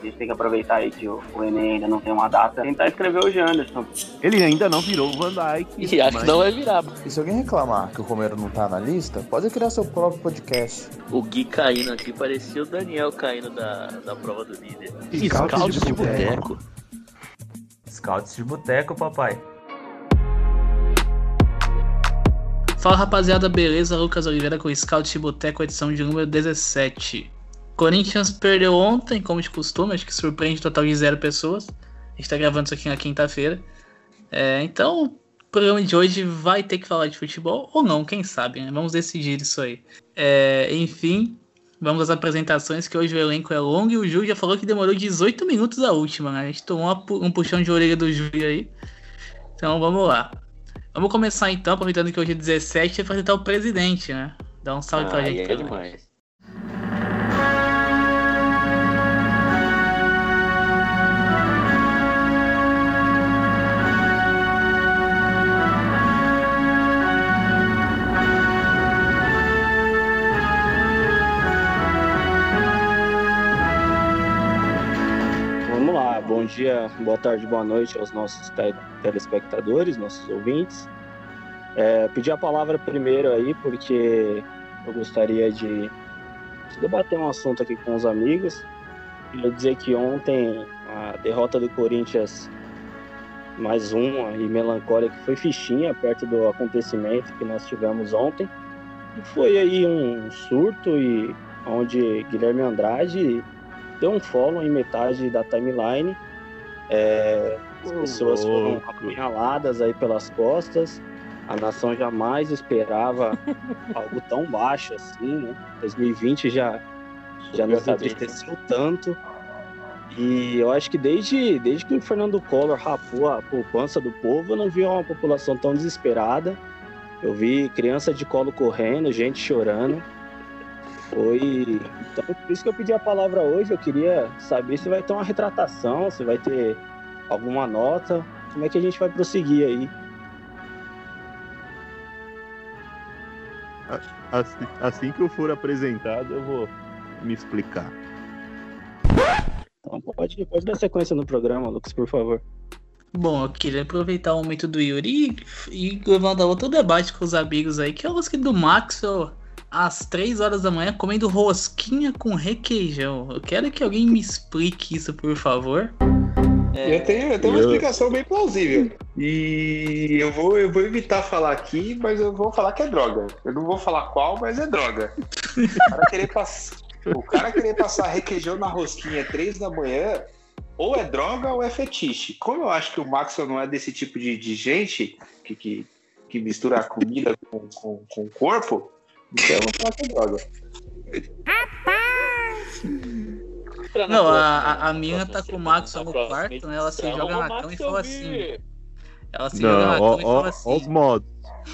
A gente tem que aproveitar aí que o, o Enem ainda não tem uma data, tentar escrever o Janderson. Ele ainda não virou o Van Dyke. E acho que não vai virar. E se alguém reclamar que o Romero não tá na lista, pode criar seu próprio podcast. O Gui caindo aqui parecia o Daniel caindo da, da prova do líder. Scouts de boteco. Scouts de boteco, papai. Fala rapaziada, beleza? Lucas Oliveira com o Scout de Boteco, edição de número 17. Corinthians perdeu ontem, como de costume, acho que surpreende o total de zero pessoas. A gente tá gravando isso aqui na quinta-feira. É, então, o programa de hoje vai ter que falar de futebol, ou não, quem sabe, né? Vamos decidir isso aí. É, enfim, vamos às apresentações, que hoje o elenco é longo e o Ju já falou que demorou 18 minutos a última, né? A gente tomou um puxão de orelha do Ju aí. Então vamos lá. Vamos começar então, aproveitando que hoje é 17, e apresentar o presidente, né? Dá um salve ah, pra gente. É demais. Bom dia, boa tarde, boa noite aos nossos te- telespectadores, nossos ouvintes. É, pedi a palavra primeiro aí porque eu gostaria de, de debater um assunto aqui com os amigos. Queria dizer que ontem a derrota do Corinthians, mais uma e melancólica, foi fichinha perto do acontecimento que nós tivemos ontem. E foi aí um surto e onde Guilherme Andrade deu um follow em metade da timeline. É, as pessoas foram apunhaladas aí pelas costas. A nação jamais esperava algo tão baixo assim, né? 2020 já, já nos entristeceu tanto. E eu acho que desde, desde que o Fernando Collor rapou a poupança do povo, eu não vi uma população tão desesperada. Eu vi criança de colo correndo, gente chorando. Foi. Então, por isso que eu pedi a palavra hoje. Eu queria saber se vai ter uma retratação, se vai ter alguma nota. Como é que a gente vai prosseguir aí? Assim, assim que eu for apresentado, eu vou me explicar. Então pode, pode dar sequência no programa, Lucas, por favor. Bom, eu queria aproveitar o momento do Yuri e, e levantar outro debate com os amigos aí, que é o lance do Maxwell às 3 horas da manhã comendo rosquinha com requeijão. Eu quero que alguém me explique isso, por favor. Eu tenho, eu tenho uma Eu- explicação bem plausível. E eu vou, eu vou evitar falar aqui, mas eu vou falar que é droga. Eu não vou falar qual, mas é droga. O cara querer, pass... o cara querer passar requeijão na rosquinha três da manhã, ou é droga ou é fetiche. Como eu acho que o Maxwell não é desse tipo de, de gente que, que, que mistura a comida com, com, com o corpo, então eu vou falar que é droga. Não, a, a, a na mina próxima tá com o na no quarto, né? Ela se edição, joga na cama e Max fala eu assim. Ela se joga na ó, cama e fala ó os assim. modos.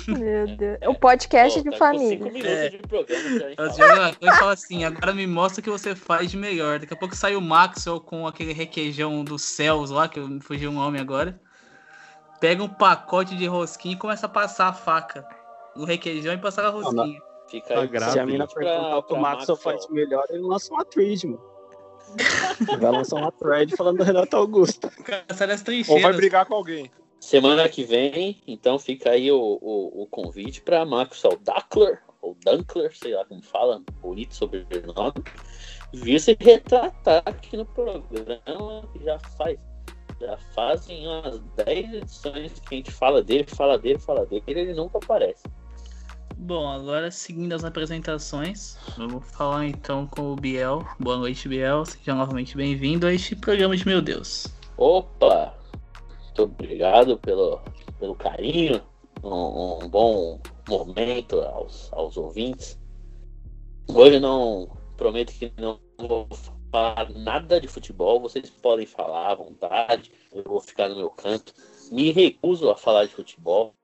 Meu Deus. O podcast Pô, de tá com família. É. de programa pra gente Ela se falar. joga na cama e fala assim, agora me mostra o que você faz de melhor. Daqui a pouco sai o Maxwell com aquele requeijão dos céus lá, que eu fugiu o nome agora. Pega um pacote de rosquinha e começa a passar a faca. O requeijão e passar a rosquinha. Fica Tá aí. grávida. Se a mina perguntar o que o Maxwell faz melhor, ele lança uma thread, mano. Vai lançar uma thread falando do Renato Augusto. O Ou vai brigar com alguém. Semana que vem, então fica aí o, o, o convite para Maxwell Duckler, ou Dunkler, sei lá como fala, bonito sobrenome, vir se retratar aqui no programa, que já faz. Já fazem umas 10 edições que a gente fala dele, fala dele, fala dele, ele nunca aparece. Bom, agora seguindo as apresentações, vamos falar então com o Biel. Boa noite, Biel. Seja novamente bem-vindo a este programa de Meu Deus. Opa! Muito obrigado pelo, pelo carinho, um, um bom momento aos, aos ouvintes. Hoje não prometo que não vou falar nada de futebol, vocês podem falar à vontade, eu vou ficar no meu canto. Me recuso a falar de futebol.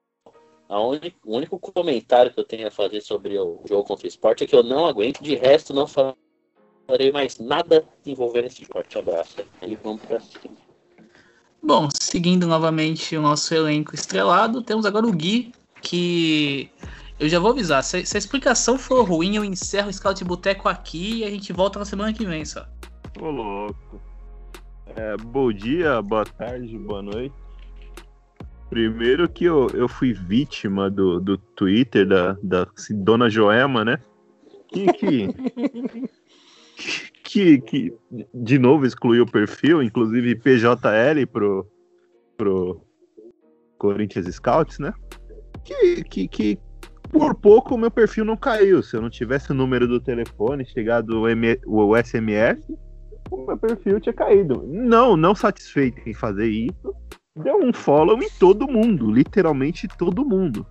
A uni- o único comentário que eu tenho a fazer sobre o jogo contra o esporte é que eu não aguento, de resto não falarei mais nada envolvendo esse esporte. Abraço. E vamos pra cima. Bom, seguindo novamente o nosso elenco estrelado, temos agora o Gui, que eu já vou avisar, se, se a explicação for ruim, eu encerro o Scout Boteco aqui e a gente volta na semana que vem só. Ô, louco. É, bom dia, boa tarde, boa noite. Primeiro que eu, eu fui vítima do, do Twitter da, da Dona Joema, né? Que, que, que, que de novo excluiu o perfil, inclusive PJL pro, pro Corinthians Scouts, né? Que, que, que por pouco o meu perfil não caiu. Se eu não tivesse o número do telefone, chegado o, M, o SMS, o meu perfil tinha caído. Não, não satisfeito em fazer isso, deu um follow em todo mundo, literalmente todo mundo.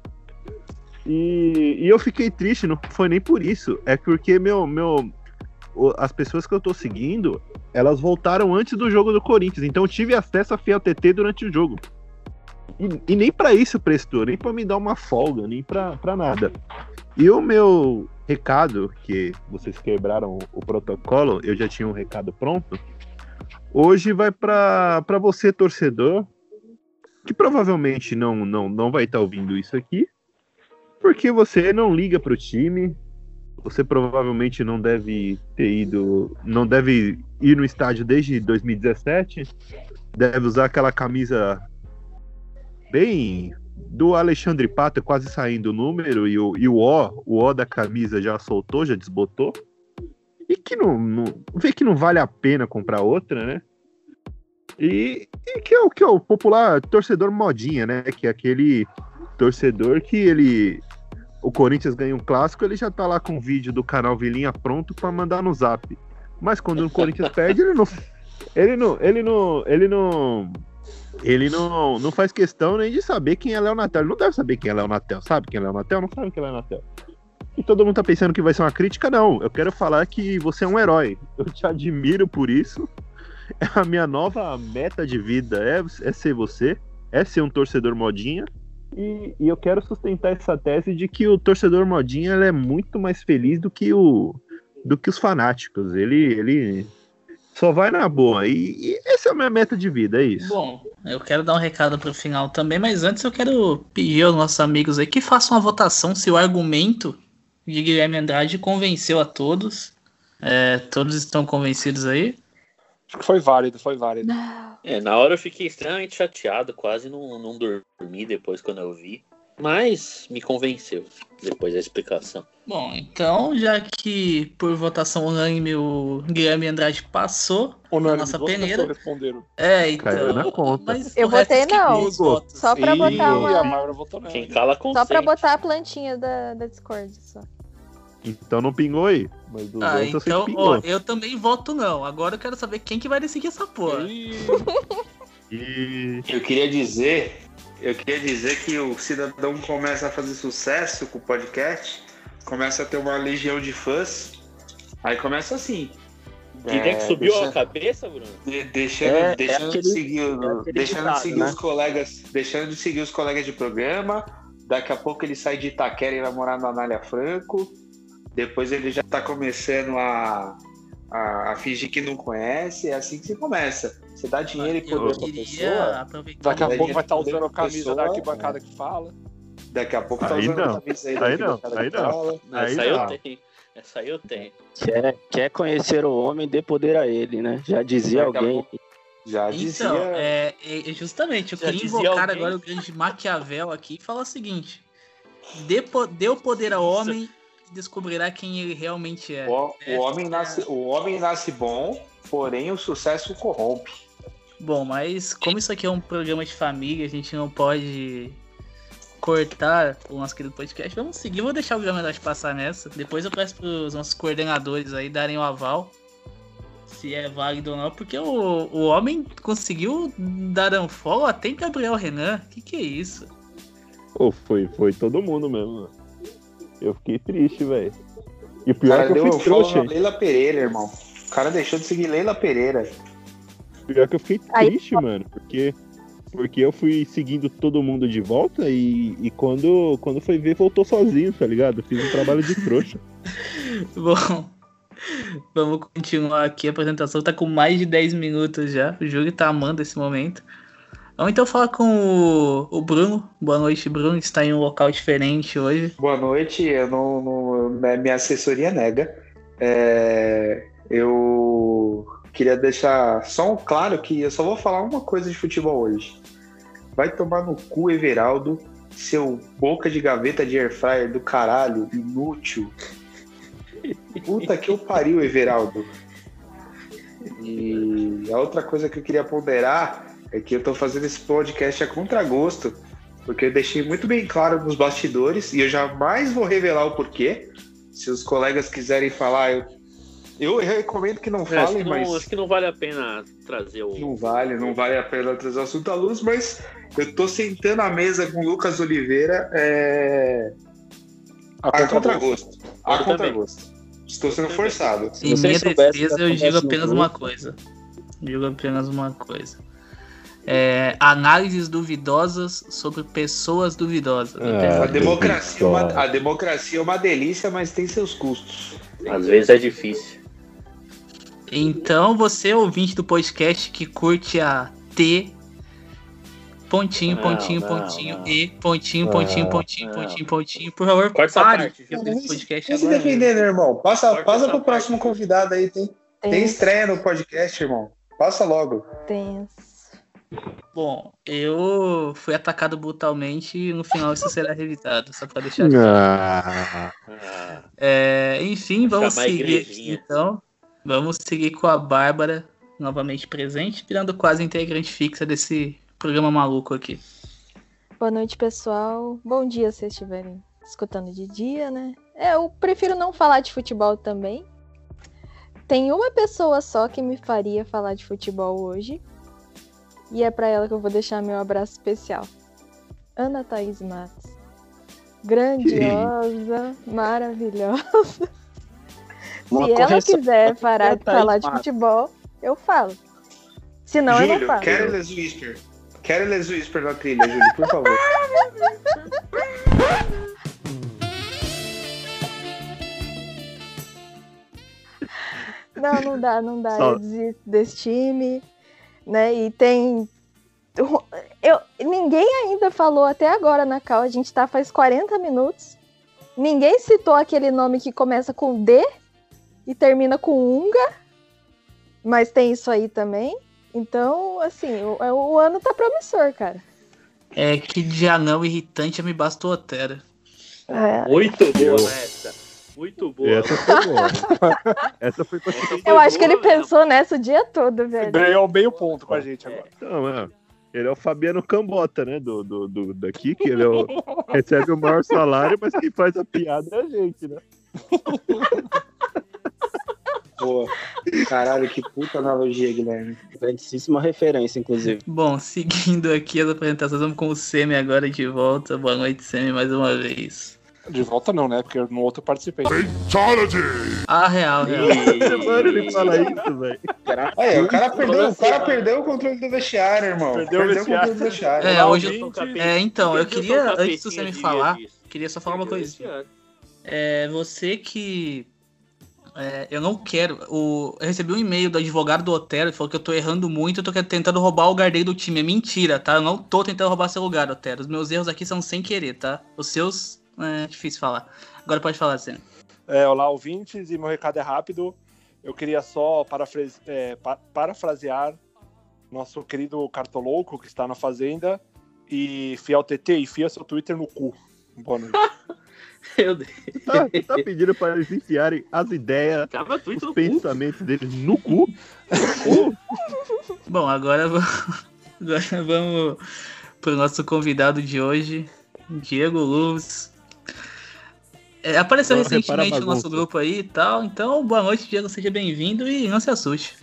E, e eu fiquei triste, não foi nem por isso, é porque meu, meu, as pessoas que eu tô seguindo, elas voltaram antes do jogo do Corinthians, então eu tive acesso a Fiel TT durante o jogo. E, e nem pra isso prestou, nem pra me dar uma folga, nem pra nada. E o meu recado, que vocês quebraram o protocolo, eu já tinha um recado pronto. Hoje vai pra você, torcedor, que provavelmente não, não, não vai estar ouvindo isso aqui, porque você não liga pro time, você provavelmente não deve ter ido, não deve ir no estádio desde 2017, deve usar aquela camisa bem do Alexandre Pato, quase saindo o número, e o, e o O, o O da camisa já soltou, já desbotou, e que não, não vê que não vale a pena comprar outra, né? E, e que, é o, que é o popular torcedor modinha, né? Que é aquele torcedor que ele. O Corinthians ganha um clássico, ele já tá lá com o vídeo do canal Vilinha pronto pra mandar no zap. Mas quando o Corinthians perde, ele não. Ele não. Ele não. Ele não. Ele não, não faz questão nem de saber quem é Léo Natel. Ele não deve saber quem é Léo Natel. Sabe quem é Léo Natel? Não sabe quem é Léo Natel. E todo mundo tá pensando que vai ser uma crítica? Não. Eu quero falar que você é um herói. Eu te admiro por isso. É a minha nova meta de vida. É, é ser você. É ser um torcedor modinha. E, e eu quero sustentar essa tese de que o torcedor modinha é muito mais feliz do que, o, do que os fanáticos. Ele, ele só vai na boa. E, e essa é a minha meta de vida, é isso. Bom, eu quero dar um recado pro final também, mas antes eu quero pedir aos nossos amigos aí que façam uma votação se o argumento de Guilherme Andrade convenceu a todos. É, todos estão convencidos aí. Acho que foi válido, foi válido. É, na hora eu fiquei extremamente chateado, quase não, não dormi depois quando eu vi. Mas me convenceu depois da explicação. Bom, então, já que por votação unânime o Guilherme Andrade passou Ou não, na eles nossa peneira. responderam. É, Caiu na então. conta. Mas Eu votei não. Só pra botar a uma. Quem cala consente. Só pra botar a plantinha da, da Discord. Só. Então não pingou aí. Mas do Ah, outros eu sei então, ó, eu também voto não. Agora eu quero saber quem que vai decidir essa porra. E Eu queria dizer, eu queria dizer que o cidadão começa a fazer sucesso com o podcast, começa a ter uma legião de fãs. Aí começa assim. Quem é que subiu a cabeça, Bruno? de- deixando, É, é deixando aquele- de seguir, o- é deixando ditado, de seguir né? os colegas, deixando de seguir os colegas de programa. Daqui a pouco ele sai de Itaquera e vai morar no Anália Franco. Depois ele já tá começando a, a, a fingir que não conhece. É assim que se começa. Você dá dinheiro e poder pra pessoa. daqui a pouco vai estar poder usando a camisa pessoa, da arquibancada que fala. Daqui a pouco tá Aí usando não. a camisa aí, Aí da não, arquibancada aí que não. fala. Aí Essa aí não. eu tenho. Essa aí eu tenho. Quer, quer conhecer o homem, dê poder a ele, né? Já dizia Daqui alguém. pouco- Já dizia. Então, é, é- justamente, eu Já queria invocar alguém. agora o grande Maquiavel aqui e falar o seguinte: dê, dê o poder ao homem descobrirá quem ele realmente é. O, É, o homem nasce, o homem nasce bom, porém o sucesso corrompe. Bom, mas como isso aqui é um programa de família, a gente não pode cortar o nosso querido podcast. Vamos seguir, vou deixar o Andrade passar nessa. Depois eu peço pros nossos coordenadores aí darem o aval. Se é válido ou não, porque o, o homem conseguiu dar unfollow até em Gabriel Renan. Que que é isso? Pô, foi, foi todo mundo mesmo. Eu fiquei triste, velho. E o pior é cara que eu fui trouxa. na Leila Pereira, irmão. O cara deixou de seguir Leila Pereira. Pior que eu fiquei Aí- triste, mano. Porque, porque eu fui seguindo todo mundo de volta e, e quando, quando foi ver, voltou sozinho, tá ligado? Fiz um trabalho de trouxa. Bom, vamos continuar aqui. A apresentação tá com mais de 10 minutos já. O Júlio tá amando esse momento. Vamos então falar com o, o Bruno. Boa noite, Bruno. Está em um local diferente hoje. Boa noite, eu não, não- minha minha assessoria nega. É, eu queria deixar só um claro que eu só vou falar uma coisa de futebol hoje. Vai tomar no cu, Everaldo, seu boca de gaveta de airfryer do caralho, inútil. Puta que eu pariu, Everaldo. E a outra coisa que eu queria ponderar é que eu tô fazendo esse podcast a contragosto, porque eu deixei muito bem claro nos bastidores e eu jamais vou revelar o porquê. Se os colegas quiserem falar, eu, eu recomendo que não É, acho, falem, que não, mas acho que não vale a pena trazer o. não vale, não vale a pena trazer o assunto à luz, mas eu tô sentando à mesa com o Lucas Oliveira é... A a contragosto. A contragosto. Estou sendo forçado. Se Em minha defesa, eu digo apenas grupo- uma coisa. Digo apenas uma coisa. É, análises duvidosas sobre pessoas duvidosas. É. Apenas A Ah, democracia, é uma, a democracia é uma delícia, mas tem seus custos. Às vezes é difícil. Então, você ouvinte do podcast que curte a T, pontinho, Não, pontinho, não, pontinho, não. E, pontinho, pontinho, Ah, pontinho, não. pontinho, pontinho, por favor, Corta essa pare. parte, podcast Não se agora. defendendo, irmão. Passa, Corta passa pro próximo convidado aí. Tem, tem estreia no podcast, irmão. Passa logo. tenso. Bom, eu fui atacado brutalmente e no final isso será revisado, só pra deixar Ah, Ah, É, enfim, vamos seguir aqui então. Vamos seguir com a Bárbara novamente presente, virando quase integrante fixa desse programa maluco aqui. Boa noite, pessoal. Bom dia se vocês estiverem escutando de dia, né? É, eu prefiro não falar de futebol também. Tem uma pessoa só que me faria falar de futebol hoje. E é pra ela que eu vou deixar meu abraço especial. Ana Thaís Matos. Grandiosa, maravilhosa. Uma Se ela quiser parar de Thaís falar de futebol, eu falo. Se não, eu não falo. Careless Whisper. Careless Whisper na trilha, Júlio, por favor. Não, não dá, não dá. Só- Eu desisto desse time, né? E tem. Eu, ninguém ainda falou até agora na cal, a gente tá faz 40 minutos. Ninguém citou aquele nome que começa com D e termina com Unga, mas tem isso aí também. Então, assim, o, o ano tá promissor, cara. É que de anão irritante me bastou Otera. É, muito boa essa. Muito boa. essa foi boa. Essa foi pra Essa foi eu acho que ele boa mesmo. pensou nessa o dia todo, velho. Ganhou meio ponto com a gente agora. Não, é. Ele é o Fabiano Cambota, né? Do, do, do- daqui, que ele é o- recebe o maior salário, mas quem faz a piada é a gente, né? Pô, caralho, que puta analogia, Guilherme. Grandíssima referência, inclusive. Bom, seguindo aqui as apresentações, vamos com o Semi agora de volta. Boa noite, Semi, mais uma vez. De volta não, né? Porque no outro eu participei. Ah, real, real. Mano, ele fala isso, velho. Aí, o cara perdeu, o cara perdeu o controle do vestiário, irmão. Perdeu Perdeu, o controle do vestiário. É, hoje eu Ouvinte, É, então, eu queria, antes do cabecinha Semi de- falar, queria só falar uma ano. É, você que. é, eu não quero. O, eu recebi um e-mail do advogado do Otero que falou que eu tô errando muito, eu tô tentando roubar o lugar dele do time. É mentira, tá? Eu não tô tentando roubar seu lugar, Otero. Os meus erros aqui são sem querer, tá? Os seus. É difícil falar. Agora pode falar, Semi. É, olá, ouvintes, e meu recado é rápido. Eu queria só parafrase- é, pa- parafrasear nosso querido Cartolouco, que está na Fazenda, e Fiel TT, enfia seu Twitter no cu. Boa noite. Meu Deus. Tá, tá pedindo para eles enfiarem as ideias, os cu. pensamentos deles no cu. Bom, agora vamos, agora vamos pro nosso convidado de hoje, Diego Luz. É, apareceu Bora reparar a recentemente no nosso grupo aí e tal, então boa noite, Diego, seja bem-vindo e não se assuste.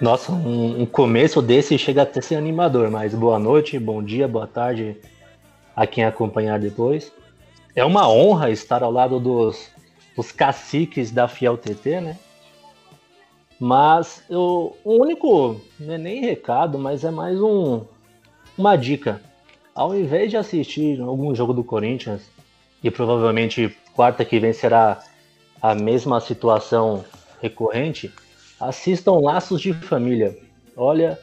Nossa, um, um começo desse chega até a ser animador, mas boa noite, bom dia, boa tarde a quem acompanhar depois. É uma honra estar ao lado dos, dos caciques da Fiel TT, né? Mas eu, o único, não é nem recado, mas é mais um, uma dica. Ao invés de assistir algum jogo do Corinthians, e provavelmente quarta que vem será a mesma situação recorrente, assistam Laços de Família. Olha,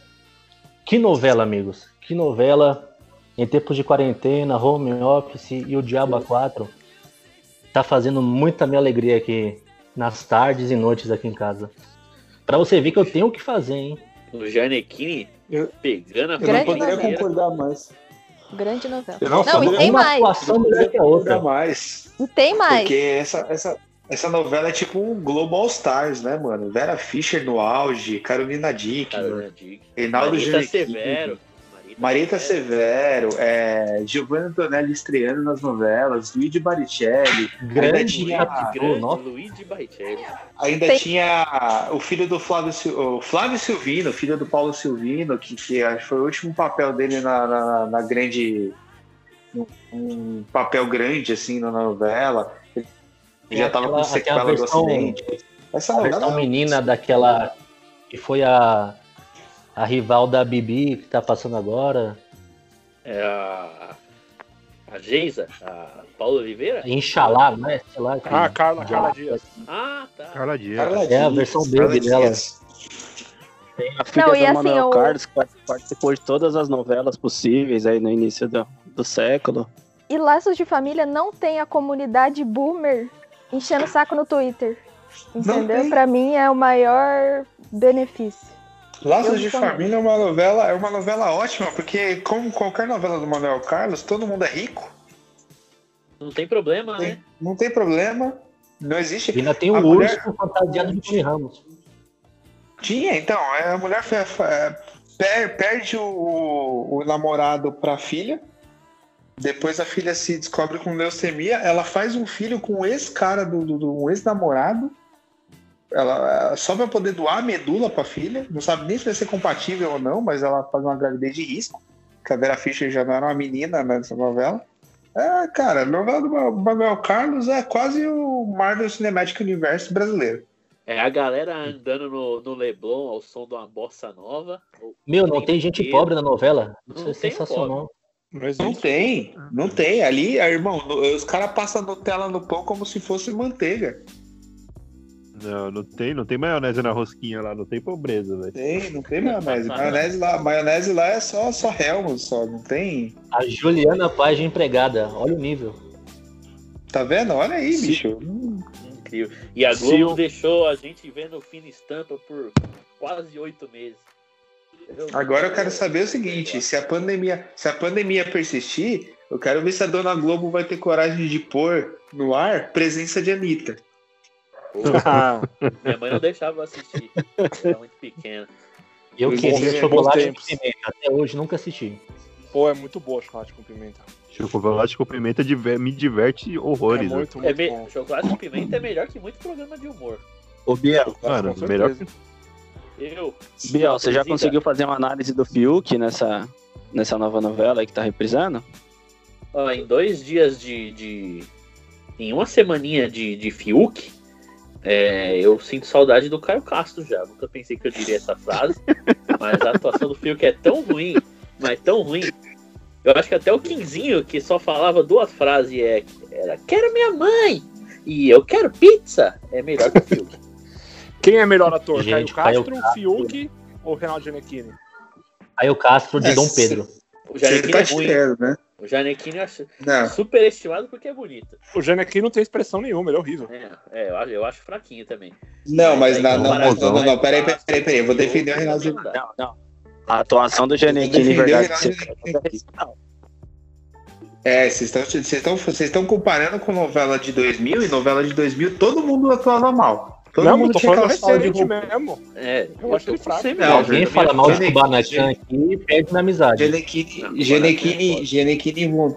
que novela, amigos. Que novela em tempos de quarentena, home office e o Diabo a 4. Tá fazendo muita minha alegria aqui nas tardes e noites aqui em casa. Pra você ver que eu tenho o que fazer, hein? O Janequine pegando a Eu não poderia concordar mais. Grande novela. Eu não, Não, e tem Uma mais. atuação melhor que a outra. mais. E tem mais. Porque essa, essa, essa novela é tipo um Global Stars, né, mano? Vera Fischer no auge, Carolina Dickman, Carolina Dick. Reinaldo Severo. Marita Severo, é, Giovanna Antonelli estreando nas novelas, Luigi Baricelli, ainda Grande tinha, Grande. Luigi Baricelli. ainda Tem- tinha o filho do Flávio, o Flávio Silvino, filho do Paulo Silvino, que, que acho que foi o último papel dele na, na, na grande. Um, um papel grande, assim, na novela. Ele já estava com sequela aquela do versão- acidente. Essa A novela versão menina daquela que foi a, a rival da Bibi que tá passando agora. É a. A Geisa, a Paula Oliveira? Inxalá, né? Sei lá. que- Ah, Carla, Carla Dias. Ah, tá. Carla Dias. Carla É a Dias, versão baby dela. Dias. Tem a filha Não, do e assim, Manuel o- Carlos, que participou de todas as novelas possíveis aí no início do, do século. E Laços de Família não tem a comunidade boomer enchendo o saco no Twitter. Entendeu? Pra mim é o maior benefício. Laços Eu de também. Família é uma novela, é uma novela ótima, porque como qualquer novela do Manuel Carlos, todo mundo é rico, Não tem problema, né? tem- não tem problema, não existe. E ainda tem A um mulher- urso fantasiado de Tony Ramos. Tinha, então, é, a mulher per- perde o, o namorado pra filha, depois a filha se descobre com leucemia, ela faz um filho com o ex-cara do, do, do um ex-namorado, ela, só pra poder doar a medula pra filha, não sabe nem se vai ser compatível ou não, mas ela faz uma gravidez de risco, que a Vera Fischer já não era uma menina nessa novela. É, cara, a novela do Ma- Manuel Carlos é quase o Marvel Cinematic Universe brasileiro. É a galera andando no, no Leblon ao som de uma bossa nova. Meu, não tem gente pobre na novela. Isso Não é tem sensacional. Não Não tem, não tem. Ali, é, irmão, os caras passam Nutella no pão como se fosse manteiga. Não, não tem, não tem maionese na rosquinha lá, não tem pobreza, velho. Tem, não tem maionese. Maionese lá, maionese lá é só, só Helmut, só, não tem. A Juliana Paz de empregada. Olha o nível. Tá vendo? Olha aí, Sim. bicho. Incrível. E a Globo o- deixou a gente vendo fina estampa por quase oito meses. Agora eu quero saber o seguinte: se a pandemia, se a pandemia persistir, eu quero ver se a dona Globo vai ter coragem de pôr no ar presença de Anitta. Minha mãe não deixava eu assistir. Era muito pequena. Eu Bons queria chocolate tempos. pimenta. Até hoje nunca assisti. pô, é muito boa chocolate com pimenta. Chocolate com pimenta diver- me diverte É horrores. né? muito, É muito me- bom. Chocolate com pimenta é melhor que muito programa de humor. Ô, Biel, Mano, Com melhor certeza. Eu. Biel, você já conseguiu fazer uma análise do Fiuk nessa, nessa nova novela aí que tá reprisando? Ó, em dois dias de. de- em uma semaninha de, de Fiuk, é, eu sinto saudade do Caio Castro já. Nunca pensei que eu diria essa frase, mas a atuação do Fiuk é tão ruim, mas tão ruim. Eu acho que até o Quinzinho, que só falava duas frases, é, era quero minha mãe e eu quero pizza, é melhor que o Fiuk. Quem é melhor ator? Gente, Caio Caio Castro, Castro. Fiuk ou Reinaldo Giannichini? Aí o Castro de É, Dom Pedro. O Você Janequine tá é ruim. tirando, né? O Janequine eu acho Não. superestimado porque é bonito. O Giannichini não tem expressão nenhuma, ele é horrível. É, é, eu, acho, eu acho fraquinho também. Não, mas na, não, para- não, não, não, peraí, peraí, peraí, peraí, eu vou defender o Reinaldo Não. Não, não. A atuação do Defendeu verdade, não. É, vocês estão vocês estão vocês estão comparando com novela de 2000 e novela de 2000 todo mundo atuava mal. Todo não, eu mundo tô falando aquela sala de recente roupa. mesmo. É, Eu acho ele fraco. sempre Não, acho, Alguém fala mal de Kubanacan aqui e perde na amizade. Genequine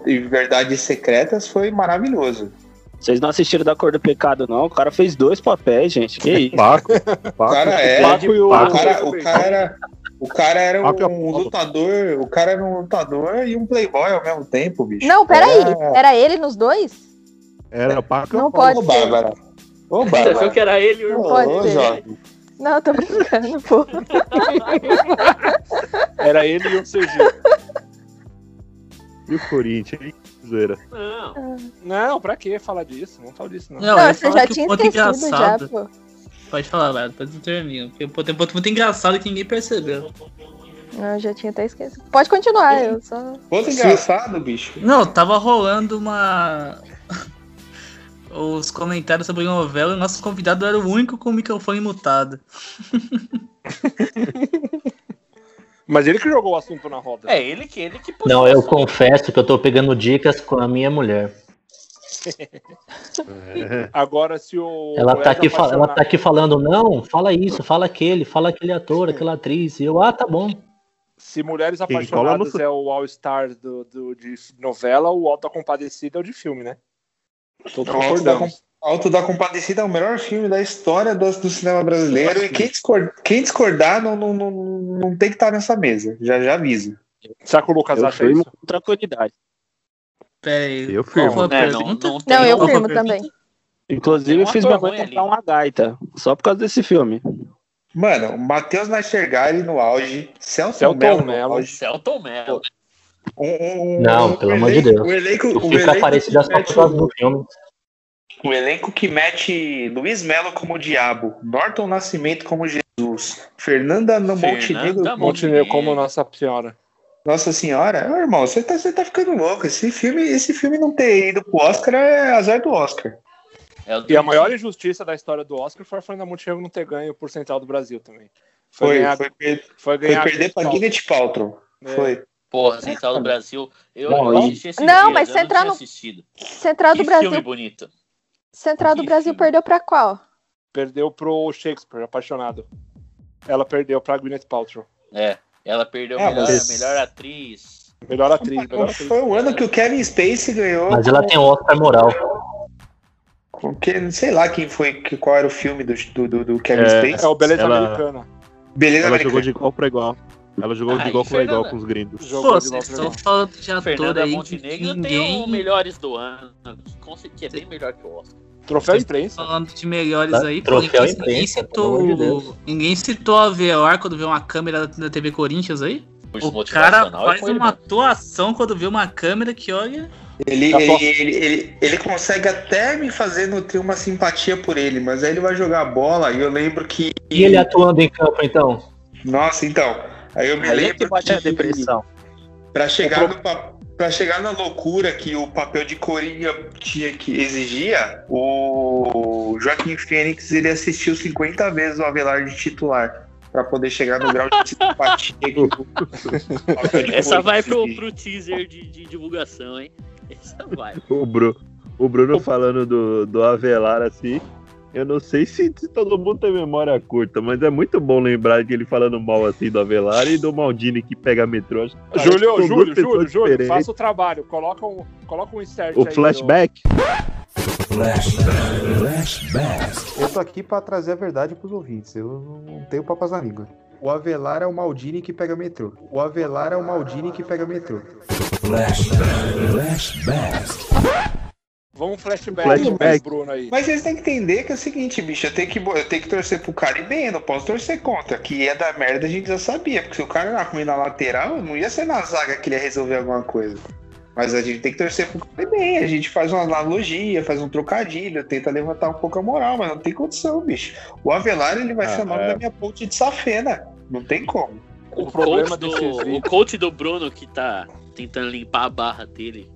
e Verdades Secretas foi maravilhoso. Vocês não assistiram da Cor do Pecado, não? O cara fez dois papéis, gente. Que isso? Paco, O Paco. cara é. Paco e o- O Paco. cara, o cara era. O cara era Paco é um lutador. O cara era um lutador e um playboy ao mesmo tempo, bicho. Não, peraí. É. Era ele nos dois? Era o Paco. Não pode ser. Bárbara. Você achou que era ele e o irmão? Pode Ô, jovem. Não, tô brincando, pô. Era ele e o Sergi. E o Corinthians, hein? Zoeira. Não. Não, pra que falar disso? Não fala disso, não. Não, eu Não, ia você falar já que o tinha ponto esquecido já, engraçado. pô. Pode falar, velho, depois eu termino. Porque pô, tem um ponto muito engraçado que ninguém percebeu. Não, eu já tinha até esquecido. Pode continuar, eu só. Outro engraçado, bicho. Não, tava rolando uma. Os comentários sobre a novela e o nosso convidado era o único com o microfone mutado. Mas ele que jogou o assunto na roda. É ele que ele que Não, eu confesso que eu tô pegando dicas com a minha mulher. Agora, se o. Ela tá, aqui, fa- ela apaixonar- tá aqui falando, não, fala isso, fala aquele, fala aquele ator, aquela atriz. E eu, ah, tá bom. Se Mulheres Apaixonadas no- é o All-Star do, do- de novela, o Alta Compadecida é o de filme, né? Todos O Alto da, Compadecida é o melhor filme da história do, do cinema brasileiro. E quem, discor- quem discordar não, não, não, não tem que estar nessa mesa. Já, já aviso. Que o Lucas Eu acha isso? com tranquilidade. Pera aí. Eu firmo. É, não, pergunta? não Não, eu firmo pergunta. também. Inclusive, eu fiz minha mãe comprar uma gaita, só por causa desse filme. Mano, Matheus Nastergalli no auge. Celton, Celton Mello no Mello. auge. Celton Mello. Um, um- um- Não, um pelo amor de Deus. Um elenco, um fico elenco aparecido que só por mete causa o- do filme. Um elenco que mete Luiz Melo como Diabo, Norton Nascimento como Jesus, Fernanda no Fernanda Montenegro como Montenegro como Nossa Senhora. Nossa Senhora. Ô, irmão, você tá, você tá ficando louco. Esse filme, esse filme não ter ido pro Oscar é azar do Oscar. É o E a maior injustiça da história do Oscar foi a Fernanda Montenegro não ter ganho por Central do Brasil também. Foi, Foi, ganhar, foi, foi foi ganhar perder pra Gwyneth Paltrow. É. Foi. Porra, Central do Brasil. Eu, Não, eu assisti esse Não, dias, mas eu não Central tinha no- assistido. Central do que Brasil. filme bonito. Central do Que Brasil filme. perdeu pra qual? Perdeu pro Shakespeare, apaixonado. Ela perdeu pra Gwyneth Paltrow. É, ela perdeu É, a melhor, mas- a melhor atriz. Melhor atriz, melhor atriz. Foi o ano que o Kevin Spacey ganhou. Mas ela tem um Oscar moral. com que- sei lá quem foi, que, qual era o filme do, do, do- do Kevin É, Spacey. É o Beleza Ela- Americana. Beleza, Ela Americana. jogou de igual pra igual. Ela jogou de igual pra igual com os gringos. Pô, vocês estão falando de ator Fernanda aí Montenegro tem ninguém o Melhores do Ano. Que é bem melhor que o Oscar. Troféu Vocês imprensa. falando de melhores Tá, aí, troféu ninguém, imprensa, ninguém citou, de ninguém citou a VAR quando vê uma câmera da TV Corinthians aí. O cara é faz uma mesmo. atuação quando vê uma câmera que olha. Ele, Tá ele, ele, ele, ele consegue até me fazer nutrir uma simpatia por ele, mas aí ele vai jogar bola e eu lembro que. E ele atuando em campo, então? Nossa, então. Aí eu me Aí é lembro que bate a que depressão. Pra chegar, no, pa- pra chegar na loucura que o papel de Coringa tinha que exigia, o Joaquim Fênix ele assistiu 50 vezes o Avelar de titular. Pra poder chegar no grau de de Essa vai pro, pro teaser de, de divulgação, hein? Essa vai. O, Bru, o Bruno falando do, do Avelar assim. Eu não sei se, se todo mundo tem memória curta, mas é muito bom lembrar de ele falando mal assim do Avelar e do Maldini que pega metrô. Cara, Júlio, Júlio, Júlio, Júlio, faça o trabalho. Coloca um, coloca um insert O aí. flashback. Eu tô aqui pra trazer a verdade pros ouvintes. Eu não tenho papas na língua. O Avelar é o Maldini que pega metrô. O Avelar é o Maldini que pega metrô. Vamos flashback, Flashback. Bruno aí. Mas vocês têm que entender que é o seguinte, bicho, eu tenho que, eu tenho que torcer pro cara e bem, eu não posso torcer contra. Que ia dar merda, a gente já sabia. Porque se o cara era ruim na lateral, não ia ser na zaga que ele ia resolver alguma coisa. Mas a gente tem que torcer pro cara e bem. A gente faz uma analogia, faz um trocadilho, tenta levantar um pouco a moral, mas não tem condição, bicho. O Avelar, ele vai Ah, ser o nome é. da minha ponte de safena. Não tem como. O O problema coach, do, desses o coach do Bruno que tá tentando limpar a barra dele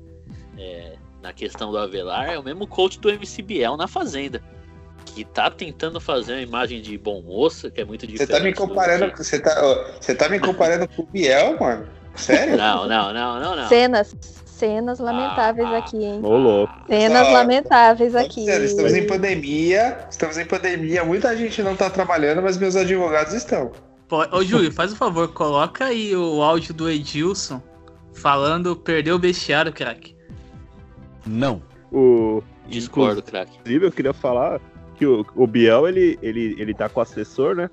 é, na questão do Avelar é o mesmo coach do MC Biel na Fazenda. Que tá tentando fazer uma imagem de bom moço, que é muito Você diferente. tá me do comparando, você tá, você tá me comparando com o Biel, mano? Sério? Não, não, não, não, não. Cenas. Cenas lamentáveis Ah, aqui, hein? Ô, louco. Cenas Ó, lamentáveis aqui. dizendo, Estamos em pandemia, estamos em pandemia, muita gente não tá trabalhando, mas meus advogados estão. Pô, Ô, Júlio, faz o favor, coloca aí o áudio do Edilson falando perdeu o bestiário, craque. O, Discordo, craque. Inclusive, eu queria falar que o, o Biel, ele, ele, ele tá com o assessor, né?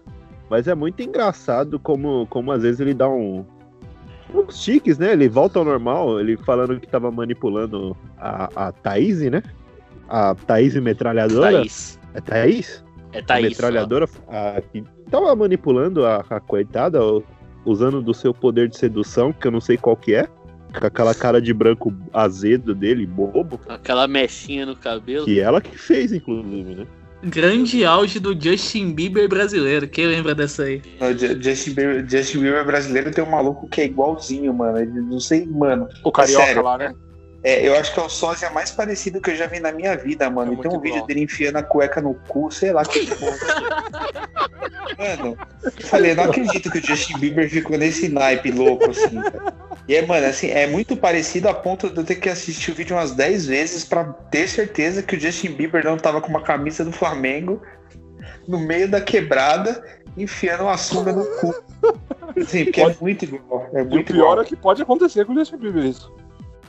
Mas é muito engraçado como, como às vezes ele dá um. Uns tiques, né? Ele volta ao normal, ele falando que tava manipulando a, a Thaís, né? A Thaís metralhadora. Thaís. É Thaís? É a Thaís. metralhadora a, que tava manipulando a, a coitada, usando do seu poder de sedução, que eu não sei qual que é. Com aquela cara de branco azedo dele, bobo. Aquela mechinha no cabelo. Que ela que fez, inclusive, né? Grande auge do Justin Bieber brasileiro. Quem lembra dessa aí? O Ju- Justin Bieber, Justin Bieber brasileiro tem um maluco que é igualzinho, mano. Ele não sei, mano. O Carioca Sério. lá, né? É, eu acho que é o sósia mais parecido que eu já vi na minha vida, mano. É e tem um muito vídeo dele enfiando a cueca no cu, sei lá que porra. mano, eu falei, eu não acredito que o Justin Bieber ficou nesse naipe louco assim, cara. E é, mano, assim, é muito parecido a ponto de eu ter que assistir o vídeo umas 10 vezes pra ter certeza que o Justin Bieber não tava com uma camisa do Flamengo no meio da quebrada, enfiando uma sunga no cu. Assim, porque é muito igual. É E o muito pior igual. é que pode acontecer com o Justin Bieber isso.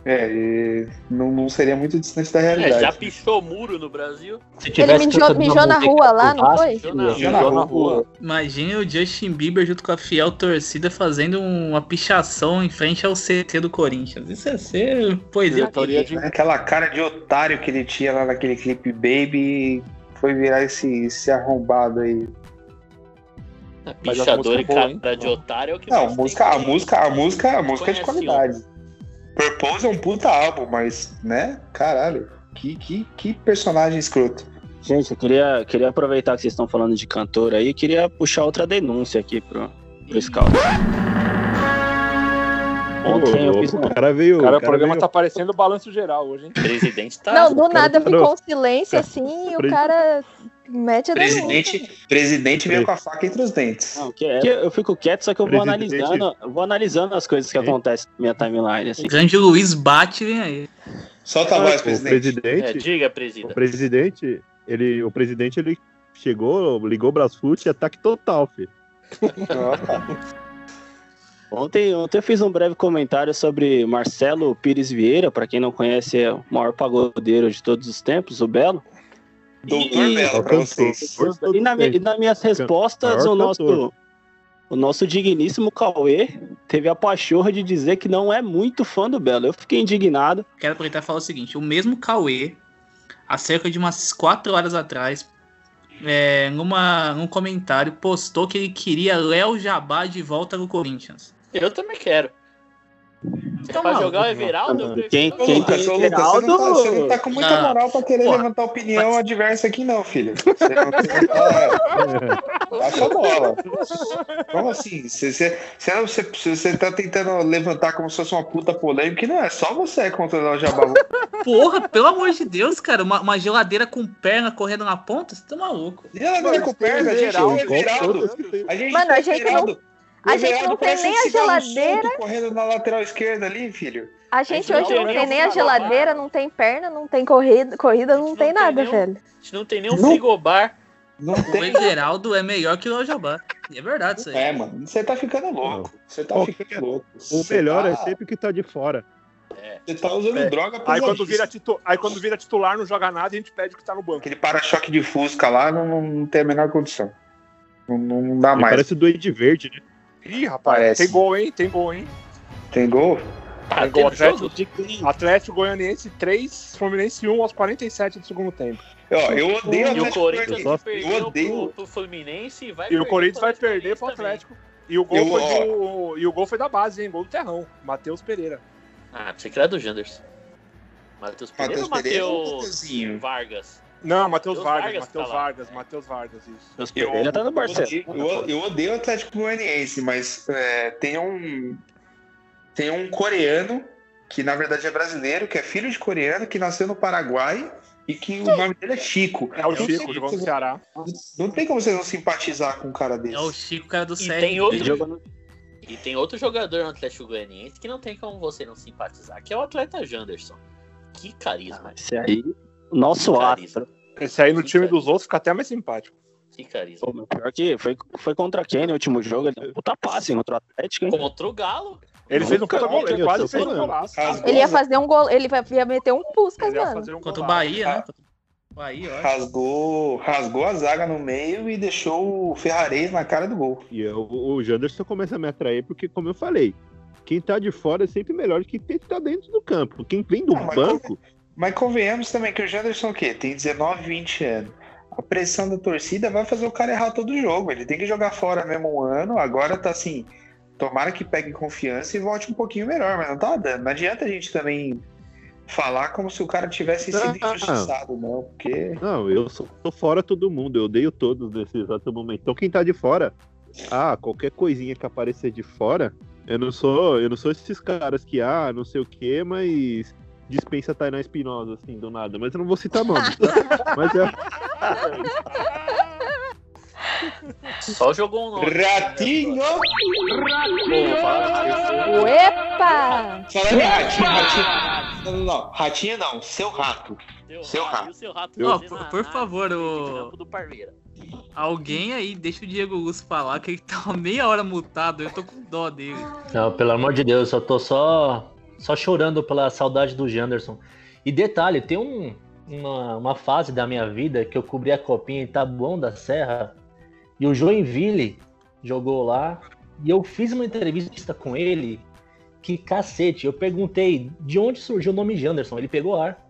É, e não, não seria muito distante da É, realidade. já pichou muro no Brasil. Se Ele tivesse mijou, cantando uma mijou na música rua lá, não foi? Mijou na Já rua. na rua. Imagine o Justin Bieber junto com a fiel torcida fazendo uma pichação em frente ao CT do Corinthians. Isso ia ser poesia. Pura. de- Aquela cara de otário que ele tinha lá naquele clipe Baby foi virar esse, esse arrombado aí. Pichador e hein? cara de otário é o que Não, a música, a música, a música, a música é de Conhece qualidade. Purpose é um puta álbum, mas, né? Caralho, que, que, que personagem escroto. Gente, eu queria, queria aproveitar que vocês estão falando de cantor aí, queria puxar outra denúncia aqui pro, pro Scout. Ontem eu fiz o uma. cara veio. Cara, o o programa veio- tá parecendo balanço geral hoje, hein? O presidente tá. Não, do cara nada tá ficou um silêncio assim e o cara mete a denúncia. Presidente, presidente veio com a faca entre os dentes. Não, que é, que eu fico quieto, só que eu vou Presidente. analisando, vou analisando as coisas que acontecem na minha timeline. Assim. O grande Luiz bate, vem aí. Solta a voz, O presidente. É, presidente, diga, o presidente. presidente, ele, o presidente, ele chegou, ligou o Brasfoot e ataque total, filho. Ontem, ontem eu fiz um breve comentário sobre Marcelo Pires Vieira, para quem não conhece, é o maior pagodeiro de todos os tempos, o Belo. Doutor E- pra vocês. E, na, e nas minhas respostas, o nosso, o nosso digníssimo Cauê teve a pachorra de dizer que não é muito fã do Belo. Eu fiquei indignado. Quero aproveitar e falar o seguinte: o mesmo Cauê, há cerca de umas 4 horas atrás, é, numa, num comentário, postou que ele queria Léo Jabá de volta no Corinthians. Eu também quero. É Tá pra maluco, jogar o Everaldo, prefiro- Quem, quem Lucas, tem Lucas, você, não tá, Everaldo- você não tá com muita Ah, moral pra querer porra, levantar opinião mas- adversa aqui, não, filho. Você não tá. Baixa a bola. Como assim? Você, você, você, não- você, você tá tentando levantar como se fosse uma puta polêmica, e não é só você é controlar o Jabá. Porra, pelo amor de Deus, cara, uma, uma geladeira com perna correndo na ponta, você tá maluco. Ela não é com perna, a gente Everaldo, é Everaldo. A gente Mano, a tem gente não- Everaldo. A gente Everaldo não tem nem um a geladeira. solto Correndo na lateral esquerda ali, filho. A gente não hoje tem não nem tem nem a geladeira, não tem perna, não tem corrida, corrida não não tem tem nada, nenhum- velho. A gente não tem nem um Não. frigobar. Não O tem. Everaldo é melhor que o Léo Jabá. E é verdade isso aí. É, mano, você tá ficando louco. Você tá ficando louco. O melhor tá- é sempre que tá de fora. Você tá usando É. droga Aí quando, vira titu... Aí quando vira titular, não joga nada e a gente pede que tá no banco. Aquele para-choque de Fusca lá não, não, não tem a menor condição. Não, não, não dá Ele mais. parece o Duende Verde, né? Ih, rapaz, Parece. tem gol, hein? Tem gol, hein? Tem gol? Ah, Tem gol? Atlético, Atlético Goianiense 3, Fluminense 1 aos 47 do segundo tempo. Ó, eu odeio E o Atlético Corinthians Goianiense. Eu odeio. pro, pro Fluminense e vai E o Corinthians vai perder pro também. Atlético. E o gol Eu- foi ó. do. E o gol foi da base, hein? Gol do Terrão. Matheus Pereira. Ah, pensei que era do Janderson. Matheus Pereira Matheus Pereira ou Matheus Mateuzinho? Vargas? Não, Matheus Matheus Vargas, Vargas Matheus tá. Vargas, Matheus Vargas, isso. Deus Eu, Pereira tá no Barcelona. eu, eu odeio o Atlético Goianiense, mas é, tem um. Tem um coreano, que na verdade é brasileiro, que é filho de coreano, que nasceu no Paraguai e que o nome dele é Chico. É o Não Chico, como- Ceará. Não tem como você não simpatizar com um cara desse. É o Chico, cara do E Sérgio. tem outro- E tem outro jogador no Atlético Goianiense que não tem como você não simpatizar, que é o atleta Janderson. Que carisma, Esse aí, nosso astro. carisma. Esse aí no Que time carisma. dos outros fica até mais simpático. Que carisma. Pô, meu, pior que foi, foi contra quem no último jogo? Ele deu um puta passe contra o Atlético, hein? Contra o Galo. Ele fez um puta Caralho, gol, ele quase fez um golaço. Ele ia fazer um gol, ele vai- ia meter um Puscas, mano. um Contra o. Bahia, né? Bahia, rasgou, rasgou a zaga no meio e deixou o Ferrarez na cara do gol. E eu- o Janderson começa a me atrair porque, como eu falei, quem tá de fora é sempre melhor que quem tá dentro do campo. Quem vem do mas banco, Mas convenhamos também que o Janderson o quê? Tem 19, 20 anos. A pressão da torcida vai fazer o cara errar todo jogo. Ele tem que jogar fora mesmo um ano. Agora tá assim. Tomara que pegue confiança e volte um pouquinho melhor, mas não tá dando. Não adianta a gente também falar como se o cara tivesse sido Ah. injustiçado, não. Porque. não, eu sou, tô fora todo mundo, eu odeio todos nesse exato momento. Então quem tá de fora, ah, qualquer coisinha que aparecer de fora, eu não sou, eu não sou esses caras que, ah, não sei o que, mas dispensa a Tainá Espinosa, assim, do nada. Mas eu não vou citar nomes, tá? Mas é. Só jogou um nome. Ratinho! Uepa! Falando em ratinho, ratinho. Não, não, não. Ratinho não, seu rato. Seu rato. E o seu rato por, por favor, o... alguém aí deixa o Diego Luz falar que ele tá meia hora mutado. Eu tô com dó dele. Não, pelo amor de Deus, eu tô só, só chorando pela saudade do Janderson. E detalhe, tem um- uma, uma fase da minha vida que eu cobri a copinha em Tabuão da Serra e o Joinville jogou lá e eu fiz uma entrevista com ele que cacete, eu perguntei de onde surgiu o nome Janderson, ele pegou ar.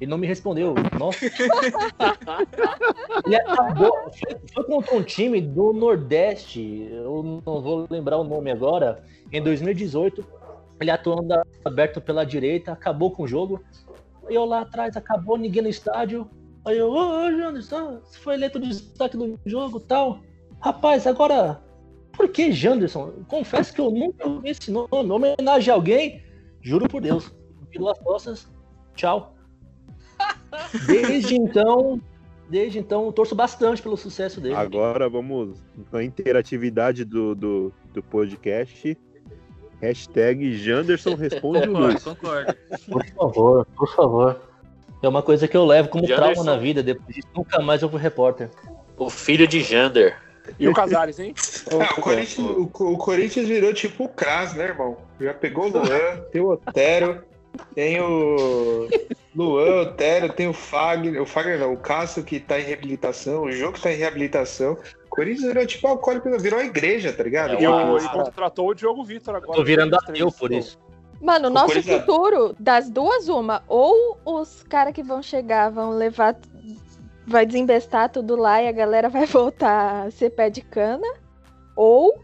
Ele não me respondeu. Nossa. Ele acabou. Foi, foi contra um time do Nordeste. Eu não vou lembrar o nome agora. Em 2018, ele atuando aberto pela direita, acabou com o jogo. Eu lá atrás, acabou, ninguém no estádio. Aí eu, ô, ô Janderson, você foi eleito destaque do jogo e tal. Rapaz, agora, por que Janderson? Confesso que eu nunca ouvi esse nome. Homenagem a alguém, juro por Deus. Virou as costas, tchau. Desde então, desde então, torço bastante pelo sucesso dele. Agora vamos na interatividade do, do, do podcast. Hashtag Janderson responde o Concordo, Luiz. concordo. Por favor, por favor. É uma coisa que eu levo como Janderson. trauma na vida. Depois disso, nunca mais eu fui repórter. O filho de Jander. E o Casares, hein? Ah, o, Corinthians, o, o Corinthians virou tipo o Kras, né, irmão? Já pegou o Luan, tem o Otero, tem o Luan, Otero, tem o Fagner, o Fagner não, o Cássio que tá em reabilitação, o jogo que tá em reabilitação. O Corinthians virou tipo alcoólico, virou a igreja, tá ligado? É E o, e contratou o Diogo Vitor agora. Tô virando ateu por isso. Mano, o nosso Corinthians- futuro, das duas, uma. Ou os caras que vão chegar vão levar. Vai desembestar tudo lá e a galera vai voltar a ser pé de cana. Ou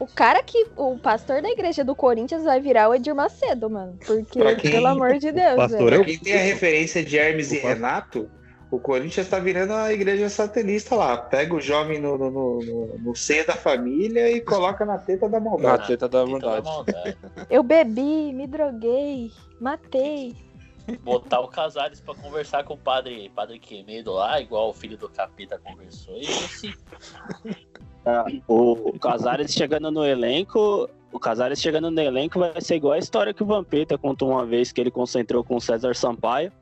o cara que. O pastor da igreja do Corinthians vai virar o Edir Macedo, mano. Porque, quem- pelo amor de Deus, pastor velho. é Pra quem tem a referência de Hermes e Opa. Renato, o Corinthians tá virando a igreja satanista lá. Pega o jovem no, no, no, no- no seio da família e coloca na teta da Na maldade. teta da maldade. Eu bebi, me droguei, matei. Botar o Casares pra conversar com o padre, padre Quemedo lá, igual o filho do capeta conversou. E assim, O Casares chegando no elenco. O Casares chegando no elenco vai ser igual a história que o Vampeta contou uma vez que ele concentrou com o César Sampaio.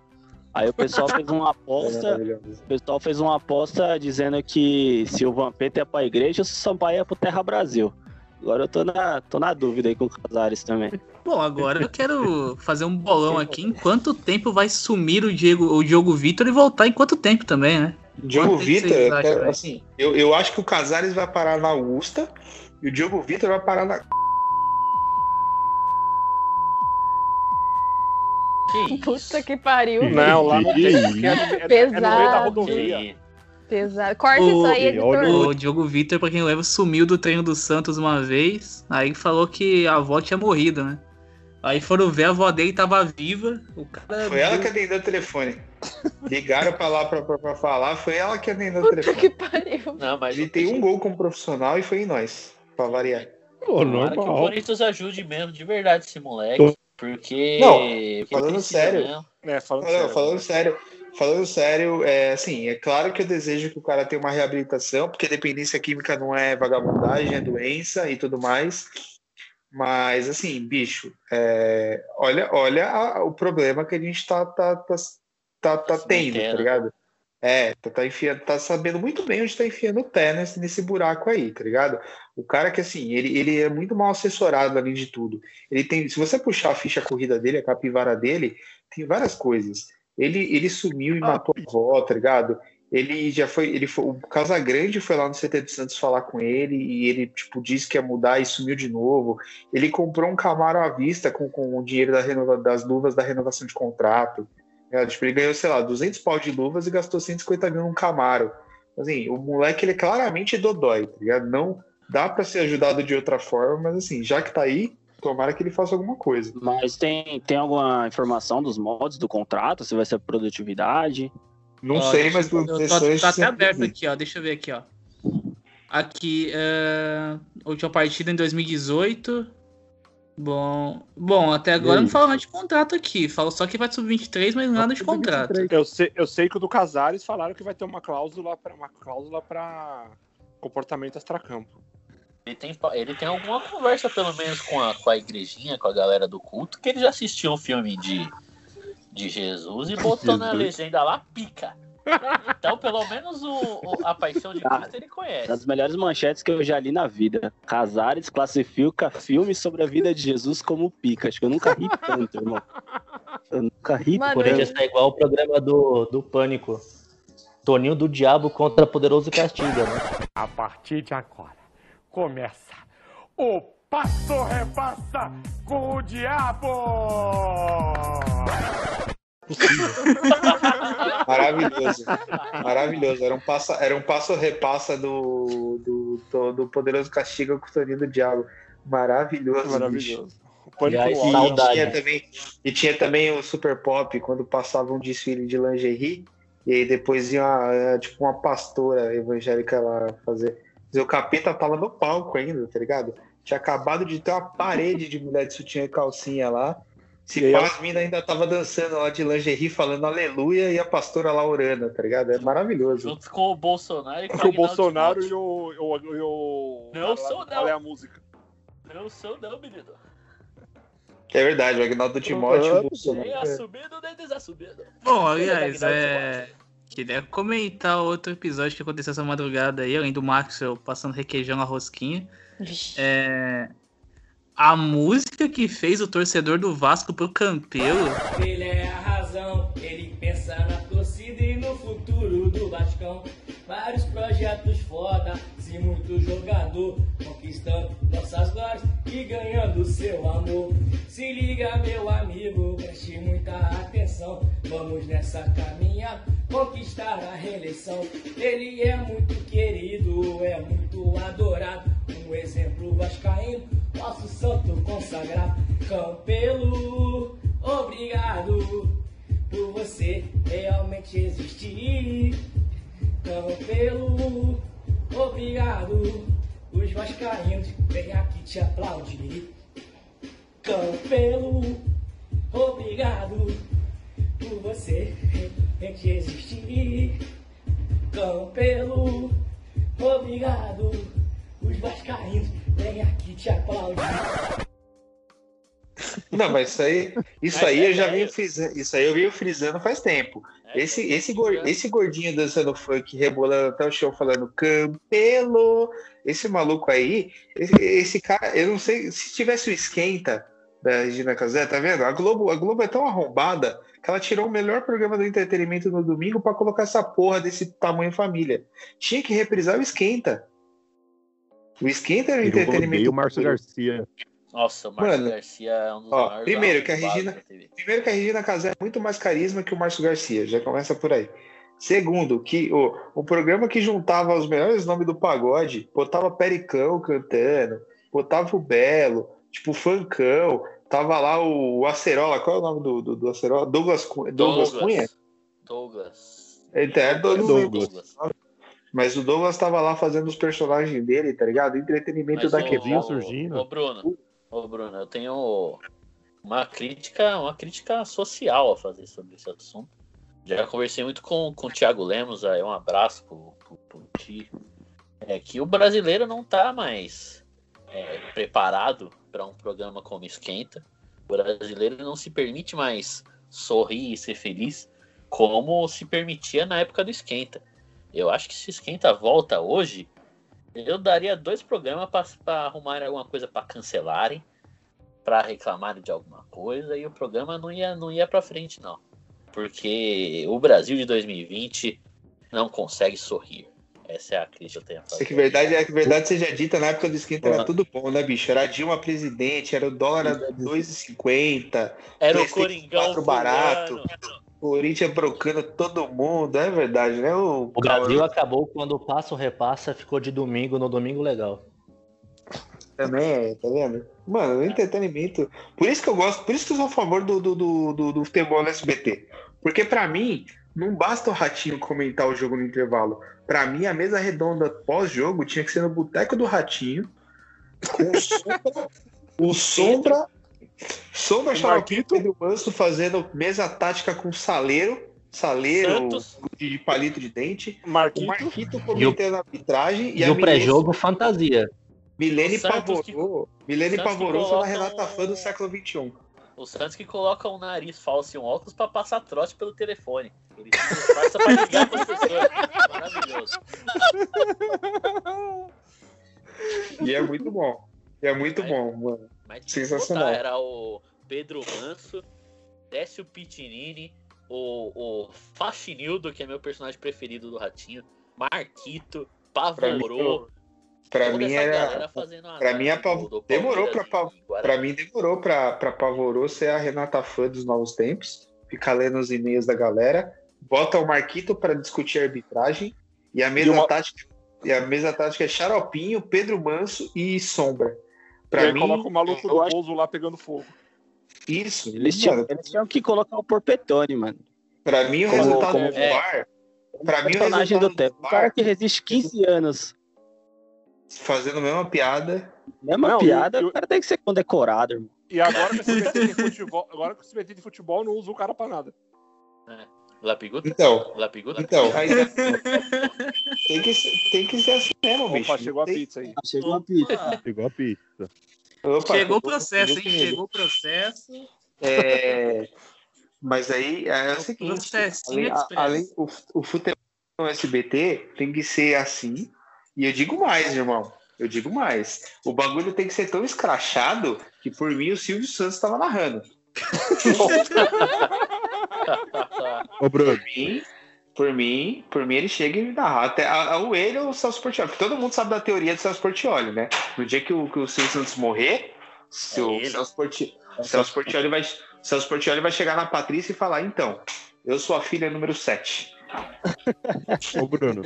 Aí o pessoal fez uma aposta. O pessoal fez uma aposta dizendo que se o Vampeta ia pra igreja, o Sampaio ia pro Terra Brasil. Agora eu tô na, tô na dúvida aí com o Casares também. Bom, agora eu quero fazer um bolão aqui. Em quanto tempo vai sumir o Diego, o Diogo Vitor e voltar em quanto tempo também, né? Diogo Vitor, eu velho? assim, eu, eu acho que o Casares vai parar na Augusta e o Diogo Vitor vai parar na. Que isso? Puta que pariu. Não, lá não Que tem. É, no- no meio da Pesado. rodovia. Pesado. Corta O- isso aí, editor. O Diogo Vitor, pra quem leva, sumiu do treino do Santos uma vez. Aí falou que a avó tinha morrido, né? Aí foram ver, a avó dele tava viva. O cara. Foi ela que atendeu o telefone. Ligaram pra lá pra, pra, pra falar, foi ela que atendeu o Puta telefone. que pariu. Não, mas Ele tem um gol como profissional e foi em nós, pra variar. Pô, Tomara que o normal. Corinthians ajude mesmo, de verdade, esse moleque. Porque. Não, porque falando sério. mesmo. É, falando Não, sério. falando sério, falando sério, é assim, é claro que eu desejo que o cara tenha uma reabilitação, porque dependência química não é vagabundagem, é doença e tudo mais. Mas assim, bicho, é, olha, olha a- o problema que a gente tá, tá, tá, tá, tá tendo, tá ligado? É, tá, tá enfiando, tá sabendo muito bem onde tá enfiando o pé nesse, nesse buraco aí, tá ligado? O cara que assim, ele, ele é muito mal assessorado além de tudo. Ele tem, se você puxar a ficha corrida dele, a capivara dele, tem várias coisas. Ele, ele sumiu e matou a avó, tá ligado? Ele já foi, ele foi, o Casagrande foi lá no CT do Santos falar com ele e ele, tipo, disse que ia mudar e sumiu de novo. Ele comprou um Camaro à vista com, com o dinheiro da renova, das luvas da renovação de contrato. Né? Tipo, ele ganhou, sei lá, 200 pau de luvas e gastou 150 mil num Camaro. Assim, o moleque, ele é claramente dodói, tá ligado? Não dá pra ser ajudado de outra forma, mas assim, já que tá aí, tomara que ele faça alguma coisa. Mas tem, tem alguma informação dos modos do contrato? Se vai ser produtividade? Não Ó, sei, mas Eu do tô, tá até aberto aqui, ó. Deixa eu ver aqui, ó. Aqui, é... última partida em 2018. Bom, bom, até agora não fala nada de contrato aqui. Fala só que vai sub-23, mas nada de contrato. Eu sei, eu sei que o do Casares falaram que vai ter uma cláusula para uma cláusula para comportamento extracampo. Ele tem, ele tem alguma conversa, pelo menos, com a, com a igrejinha, com a galera do culto, que ele já assistiu um filme de, de Jesus e botou na legenda lá pica. Então, pelo menos o, o- a paixão de Cristo ele conhece. Das melhores manchetes que eu já li na vida. Casares classifica filme sobre a vida de Jesus como pica. Acho que eu nunca ri tanto, irmão. Eu nunca ri Mano, Corinthians tanto. tá igual o programa do, do Pânico. Toninho do Diabo contra Poderoso Castiga, né? A partir de agora, começa o Passo Repassa com o Diabo! Maravilhoso. Maravilhoso. Era um passo, era um passo repassa do, do, do, do Poderoso Castigo com o Toninho do Diabo. Maravilhoso. bicho. Maravilhoso. O Pânico Aliás. E Saudade. tinha, também, e tinha também o Super Pop, quando passava um desfile de lingerie, e aí depois ia uma, eh, tipo uma pastora evangélica lá fazer. O capeta tava no palco ainda, tá ligado? Tinha acabado de ter uma parede de mulher de sutiã e calcinha lá. Se pá, as minas ainda tava dançando lá de lingerie, falando aleluia, e a pastora lá orando, tá ligado? É maravilhoso. Junto com o Bolsonaro e com O Aguinaldo Bolsonaro e o, e o, e o- Não sou, não. Qual é a música? Não sou não, menino. É verdade, o Agnaldo Timóteo e o. Bolsonaro. Nem assumido, nem desassumido. Bom, aliás, é. Queria comentar outro episódio que aconteceu essa madrugada aí, além do Maxwell passando requeijão na rosquinha. É. A música que fez o torcedor do Vasco pro Campelo. Ele é a razão, ele pensa na torcida e no futuro do Vascão. Vários projetos foda, muito jogador, conquistando nossas glórias e ganhando seu amor. Se liga, meu amigo, preste muita atenção. Vamos nessa caminhada, conquistar a reeleição. Ele é muito querido, é muito adorado. Um exemplo vascaíno, nosso santo consagrado. Campelo, obrigado por você realmente existir. Campelo, obrigado. Os vascaínos vêm aqui te aplaudir. Campelo, obrigado por você realmente existir. Campelo, obrigado. Os vascaínos vêm aqui te aplaudir. Não, mas isso aí, isso Mas aí é eu já velho. venho frisando, isso aí eu venho frisando faz tempo. É, Esse, é, esse, gor- esse gordinho dançando funk, rebolando até o chão, falando Campelo, esse maluco aí, esse, esse cara, eu não sei, se tivesse o esquenta da Regina Casé, tá vendo? A Globo, a Globo é tão arrombada que ela tirou o melhor programa do entretenimento no domingo pra colocar essa porra desse tamanho família. Tinha que reprisar o esquenta. O esquenta era o Eu entretenimento. odeio o Márcio. Garcia. Nossa, o Márcio Mano, Garcia é um dos ó, maiores primeiro que a Regina-. Primeiro que a Regina Casé é muito mais carisma que o Márcio Garcia, já começa por aí. Segundo, que o, o programa que juntava os melhores nomes do pagode, botava Pericão cantando, botava o Belo, tipo Funkão, tava lá o, o Acerola, qual é o nome do, do, do Acerola? Douglas, Cunha- Douglas Cunha? Douglas. Ele é do- Douglas. Mas o Douglas tava lá fazendo os personagens dele, tá ligado? Entretenimento Mas da o- quebrada. o- surgindo. Ô, Bruno, ô, Bruno, eu tenho uma crítica, uma crítica social a fazer sobre esse assunto. Já conversei muito com, com o Thiago Lemos, aí um abraço pro, pro, pro Ti. É que o brasileiro não tá mais é, preparado para um programa como Esquenta. O brasileiro não se permite mais sorrir e ser feliz como se permitia na época do Esquenta. Eu acho que se Esquenta volta hoje, eu daria dois programas para arrumar alguma coisa para cancelarem, para reclamarem de alguma coisa e o programa não ia não ia para frente não, porque o Brasil de 2020 não consegue sorrir. Essa é a crítica que eu tenho a fazer. É que verdade, é que verdade seja dita, na época do esquenta era tudo bom, né, bicho? Era Dilma presidente, era o dólar a 2,50, Era o Coringão 4 barato. fulano. Corinthians brocando todo mundo, é verdade, né? O, O Brasil acabou quando o passo repassa ficou de domingo no domingo legal. também é, tá vendo? Mano, o entretenimento. Por isso que eu gosto, por isso que eu sou a favor do, do, do, do, futebol no SBT. Porque pra mim, não basta o Ratinho comentar o jogo no intervalo. Pra mim, a mesa redonda pós-jogo tinha que ser no boteco do Ratinho. Com O Sombra. Sombra O Xaropinho e Pedro Manso fazendo mesa tática com Saleiro. Saleiro Santos. de palito de dente. O Marquito. Marquito comentando a arbitragem. E, a o pré-jogo, fantasia. Milene O Santos que- Pavorou. Milene sendo a coloca Renata um- fã do século XXI. O Santos que coloca um nariz falso e um óculos pra passar trote pelo telefone. Ele disfarça pra ligar pro professor. Maravilhoso. E é muito bom. E é muito bom, mano. Mas Sensacional. botar, era o Pedro Manso, Décio Pitinini, o, o Faxinildo, que é meu personagem preferido do Ratinho, Marquito, Pavorô. Pra mim era. a Pra mim, do- do demorou pra, pra mim demorou pra, pra Pavorô ser a Renata fã dos novos tempos. Ficar lendo os e-mails da galera. Bota o Marquito pra discutir a arbitragem. E a mesa E uma- tática. E a mesa tática é Xaropinho, Pedro Manso e Sombra. E Pra aí mim, coloca o maluco eu do acho- pouso lá pegando fogo. isso. Eles mano, tinham, eles tinham que colocar o Porpetone, mano. Pra mim, o Como- resultado como- do é. VAR. Pra mim, o personagem do tempo. O cara que resiste 15 anos. fazendo a mesma piada. Mesma Não, piada, e o- o cara tem que ser condecorado, irmão. E agora que o SBT tem futebol, agora que o SBT de futebol não usa o cara pra nada. Lapiguta? Então, Lapiguta? então, aí, tem, que, ser- tem que ser assim mesmo, bicho. Opa, chegou a pizza aí. Chegou a pizza. Igual a pizza. Opa, Chegou o processo, hein? comigo. Chegou o processo. É, mas aí é o seguinte, Processinho além, a- expresso. além o, o futebol no SBT tem que ser assim, e eu digo mais, irmão. Eu digo mais. O bagulho tem que ser tão escrachado que por mim o Silvio Santos estava narrando. Ô, Bruno, Por mim, por mim, por mim ele chega e narra. Até a, a, o ele ou o Celso Portioli. Porque todo mundo sabe da teoria do Celso Portioli, né? No dia que o, que o Silvio Santos morrer, se É o ele. Celso Portioli, Celso Portioli vai, Celso Portioli vai chegar na Patrícia e falar: então, eu sou a filha número 7. ô, Bruno.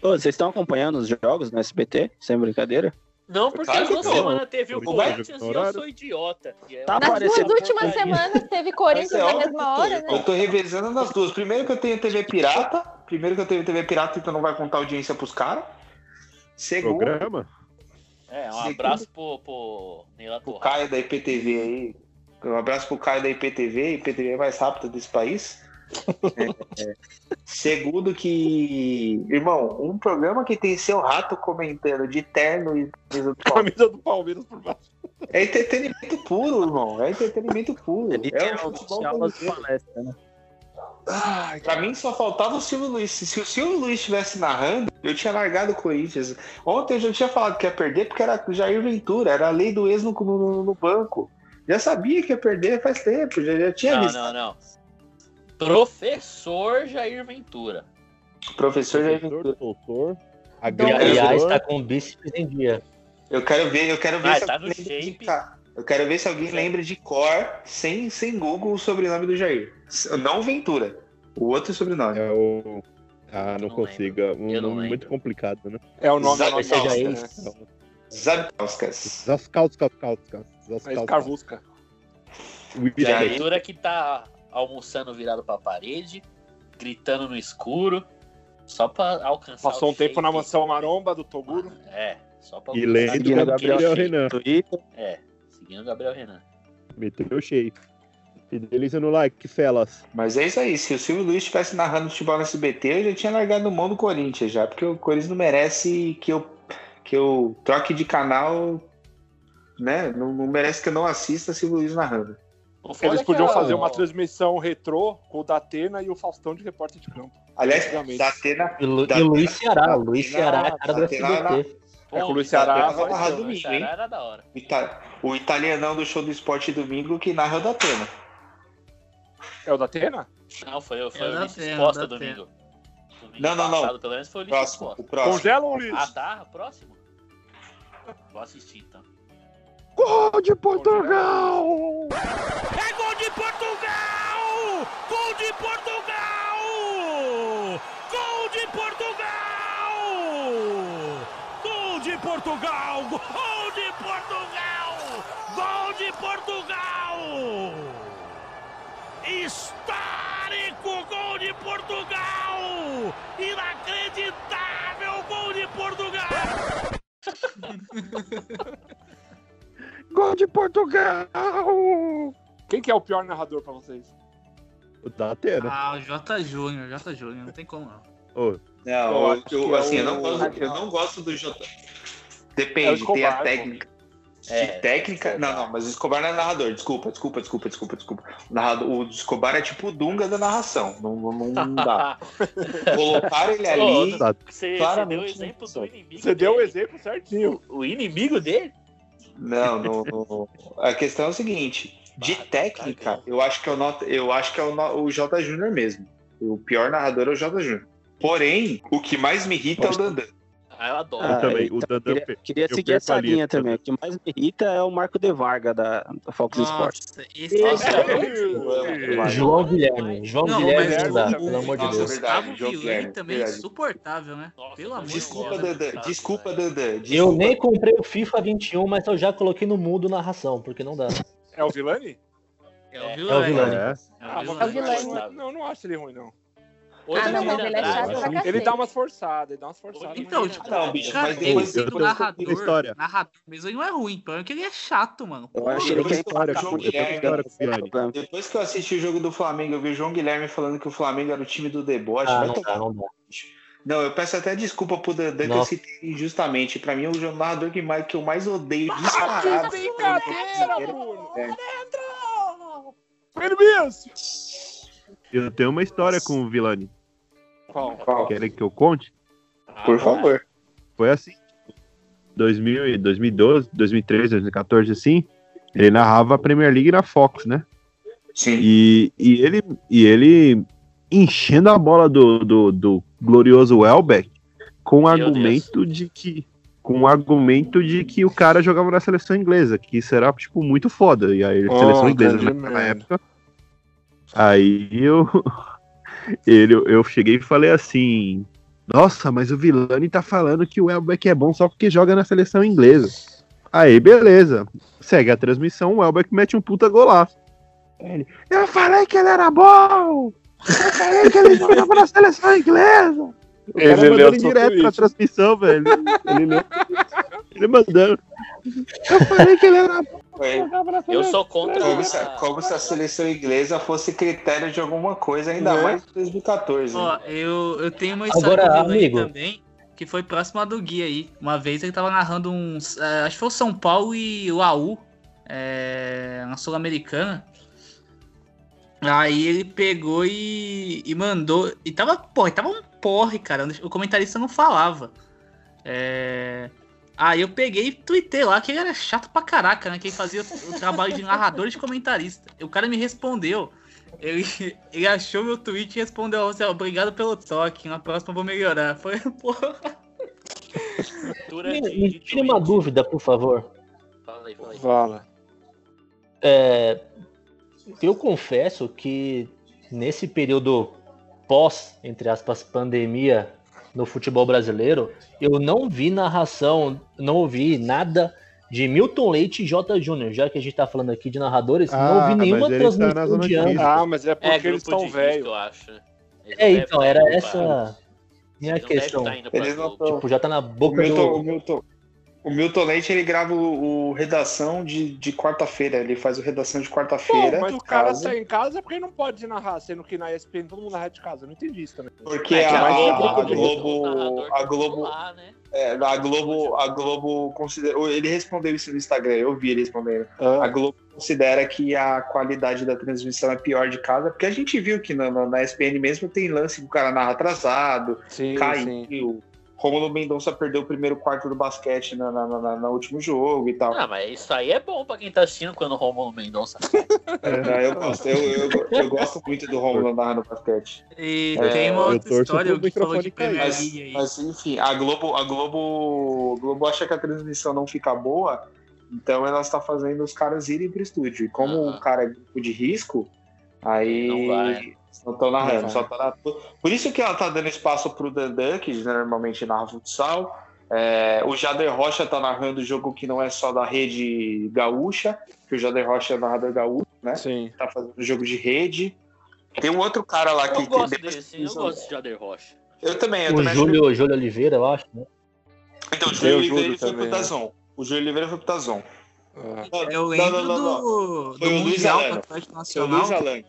Ô, vocês estão acompanhando os jogos no SBT? Sem brincadeira? Não, porque Claro que essa não. semana teve o. Corinthians e eu sou idiota. É Tá Nas duas últimas porcaria. semanas teve Corinthians é na mesma hora, né? Eu tô revezando nas duas. Primeiro que eu tenho TV pirata. Primeiro que eu tenho TV pirata, então não vai contar audiência pros caras. Segundo, Programa? É, um Segundo- abraço pro, pro Neila o Torraca. Caio da IPTV aí. Um abraço pro Caio da IPTV, IPTV é mais rápida desse país. É, é. Segundo que, irmão, um programa que tem seu rato comentando de terno e camisa do Palmeiras. Camisa do Palmeiras por baixo. É entretenimento puro, irmão. É entretenimento puro. Ele É tem o futebol palestra, né? Ai, pra mim só faltava o Silvio Luiz. Se o Silvio Luiz estivesse narrando, eu tinha largado o Corinthians. Ontem eu já tinha falado que ia perder porque era Jair Ventura, era a lei do ex no, no, no banco. Já sabia que ia perder faz tempo, já, já tinha Não, visto. não, não. Professor Jair Ventura. Professor Jair Ventura. doutor, E, aliás, agregador. tá com o bíceps em dia. Eu quero ver, eu quero ver Ah, se tá alguém no lembra de shape. Eu quero ver se alguém lembra de cor, sem, sem Google, o sobrenome do Jair. Não Ventura. O outro sobrenome. É o. Ah, não, Não consigo. É um nome muito complicado, né? É o nome da seja né? Zabkauskas. Zaskauskas, Kauskas. É Zaskauskas. Escarvusca. Jair. Ventura que tá almoçando virado pra parede, gritando no escuro, só pra alcançar Passou o um tempo na mansão maromba do Toguro. É, só pra E alcançar lendo aquele Gabriel shape. Renan. É, seguindo o Gabriel Renan. Meteu o shape. Fideliza no like, felas. Mas é isso aí. Se o Silvio Luiz estivesse narrando futebol no SBT, eu já tinha largado mão do Corinthians já, porque o Corinthians não merece que eu, que eu troque de canal, né? Não, não merece que eu não assista Silvio Luiz narrando. O Eles podiam a- fazer uma transmissão retrô com o Datena e o Faustão de repórter de campo. Aliás. Datena, E, Lu, Da- e Luiz Ceará. da- Luiz Ceará é cara do SBT. É, com o Luiz Ceará vai narrar o domingo, hein? era da hora. o, ita- o italianão do show do esporte domingo que narra é o Datena. É o Datena? Não, foi, foi É o Ulisses Atena, Costa domingo. Domingo Não, não, não. passado, pelo menos foi o Ulisses Próximo, Costa. o próximo. Congela o Ulisses. Ah, tá? Próximo? Vou assistir então. Gol de Portugal! É gol de Portugal! Gol de Portugal! Gol de Portugal! Gol de Portugal! Gol de Portugal! Gol de Portugal! Histórico gol de Portugal! Inacreditável gol de Portugal! Gol de Portugal! Quem que é o pior narrador pra vocês? O Datena. Ah, o J. Júnior, J. Júnior, não tem como não. Ô, Não, Eu eu, acho que eu, é assim, eu, não gosto, eu não gosto do J. É Depende, tem Escobar, a pô. técnica. É, de técnica. Não, não, mas o Escobar não é narrador. Desculpa, desculpa, desculpa, desculpa, desculpa. O, narrador, o Escobar é tipo o Dunga da narração. Não, não, não dá. Colocaram ele ali. Você, você deu o exemplo do inimigo. Você deu o dele. exemplo certinho. O inimigo dele? Não, no, no- a questão é o seguinte: de Bah, técnica, eu acho que é o, not- eu acho que é o, no- o J. Júnior mesmo. O pior narrador é o J. Júnior. Porém, o que mais me irrita é o Dandan. Ah, eu adoro. Ah, também, então, o Dandan queria, queria eu seguir essa linha também. O que mais me irrita é o Marco de Varga da, da Fox Sports. Nossa, esse Nossa, é João Guilherme. João Não, Guilherme não dá, o- pelo amor de Deus. Gustavo Guilherme, também é insuportável, né? Nossa, Pelo amor de Desculpa, Deus. Dandan. Desculpa, Dandan. Eu Desculpa. nem comprei o FIFA 21, mas eu já coloquei no mundo narração, porque não dá. É o Vilani? É o É o. É. Ah, Vilani. mas É o Vilani. não, não, não acho ele ruim, não. Hoje Ah, não, mas ele é chato Andrade- pra cacete. Ele dá umas forçadas, ele dá umas forçadas. Então, mas- tipo, Ah, não, bicho, cara, mas ele depois sendo eu tô- narrador, história. narrador mesmo, ele não é ruim, é que ele é chato, mano. Eu acho Eu que é história com eu Guilherme, o Vilani. Depois que eu assisti o jogo do Flamengo, eu vi o João Guilherme falando que o Flamengo era o time do deboche. Ah, Vai não tomar não dá. Não, eu peço até desculpa pro Dandan que eu citei injustamente. Pra mim, o narrador que, mais, que eu mais odeio Que disparado. brincadeira, Bruno! É. Permisso! Eu tenho uma história com o Vilani. Qual? Qual? Querem que eu conte? Por favor. Foi assim. 2000, e 2012, 2013, 2014, assim. Ele narrava a Premier League na Fox, né? Sim. E, e, ele, e ele enchendo a bola do, do, do glorioso Welbeck com o argumento de que com o argumento de que o cara jogava na seleção inglesa, que isso era tipo muito foda. E aí, a Oh, seleção inglesa naquela merda. época. Aí eu ele, eu cheguei e falei assim: "Nossa, mas o Vilani tá falando que o Welbeck é bom só porque joga na seleção inglesa". Aí, beleza. Segue a transmissão, o Welbeck mete um puta golaço. Ele, eu falei que ele era bom! Eu falei que ele jogava na seleção inglesa! O Ele cara mandando direto pra tweet. transmissão, velho. Ele, leu, ele mandando. Eu falei que ele era bom! Foi. Eu sou contra. Como se, como se a seleção inglesa fosse critério de alguma coisa, ainda Né? mais em 2014. Ó, eu, eu tenho uma história Agora, amigo. também, que foi próxima do Gui aí. Uma vez ele tava narrando uns. eh, acho que foi o São Paulo e o AU, eh, na Sul-Americana. Aí ele pegou e, e mandou. E tava, porra, e tava um porre, cara. O comentarista não falava. É, Aí eu peguei e tuitei lá que ele era chato pra caraca, né? Que ele fazia o trabalho de narrador e de comentarista. E o cara me respondeu. Ele, ele achou meu tweet e respondeu assim, ó, obrigado pelo toque, na próxima eu vou melhorar. Foi, porra. Me, me tire uma dúvida, por favor. Fala aí, fala aí. Fala. É, eu confesso que nesse período pós, entre aspas, pandemia no futebol brasileiro, eu não vi narração, não ouvi nada de Milton Leite e J. Júnior, já que a gente tá falando aqui de narradores, não Ah, ouvi nenhuma tá transmissão zona de risco. Ah, mas é porque É, eles estão velhos. eu acho. Eles É, então, era essa minha eles não questão. Eles não tão- Tipo, já tá na O boca Milton, o do... Milton, o Milton Leite ele grava o, o redação de, de quarta-feira. Ele faz o redação de quarta-feira. mas o cara caso- sai em casa porque não pode narrar, sendo que na ESPN todo mundo narra de casa. Eu não entendi isso também. Porque É a, a a Globo- Globo, a Globo, né? é, a Globo, a Globo considera. Ele respondeu isso no Instagram. Eu vi ele respondendo. A Ah, Globo considera que a qualidade da transmissão é pior de casa, porque a gente viu que na, na, na ESPN mesmo tem lance que o cara narra atrasado, sim, sim. Romulo Mendonça perdeu o primeiro quarto do basquete na, na, na- na- no último jogo e tal. Ah, mas isso aí é bom pra quem tá assistindo quando o Romulo Mendonça. É, eu, gosto, eu, eu, eu gosto muito do Romulo narrando basquete. E É, tem uma outra história que falou de. Premier Mas, aí. mas, enfim, a Globo, a Globo, a Globo acha que a transmissão não fica boa, então ela está fazendo os caras irem pro estúdio. E como o cara é grupo de risco, aí Não estão narrando. Não Só tá na- Por isso que ela tá dando espaço pro Dandan, que normalmente narra futsal. É, o Jader Rocha tá narrando o jogo que não é só da rede gaúcha, que o Jader Rocha é narrador gaúcho, né? Sim. Tá fazendo jogo de rede. Tem um outro cara lá que. Eu gosto desse, eu gosto de Jader Rocha. Eu também, eu O também acho Júlio, Júlio Oliveira, eu acho, né? Então, o Júlio Oliveira Júlio foi pro né? Dazon. O Júlio Oliveira foi pro Dazon. Eu Não, lembro não, não, não. do, Foi do o Luiz Mundial Alano. do Foi o Nacional. Luiz Alano.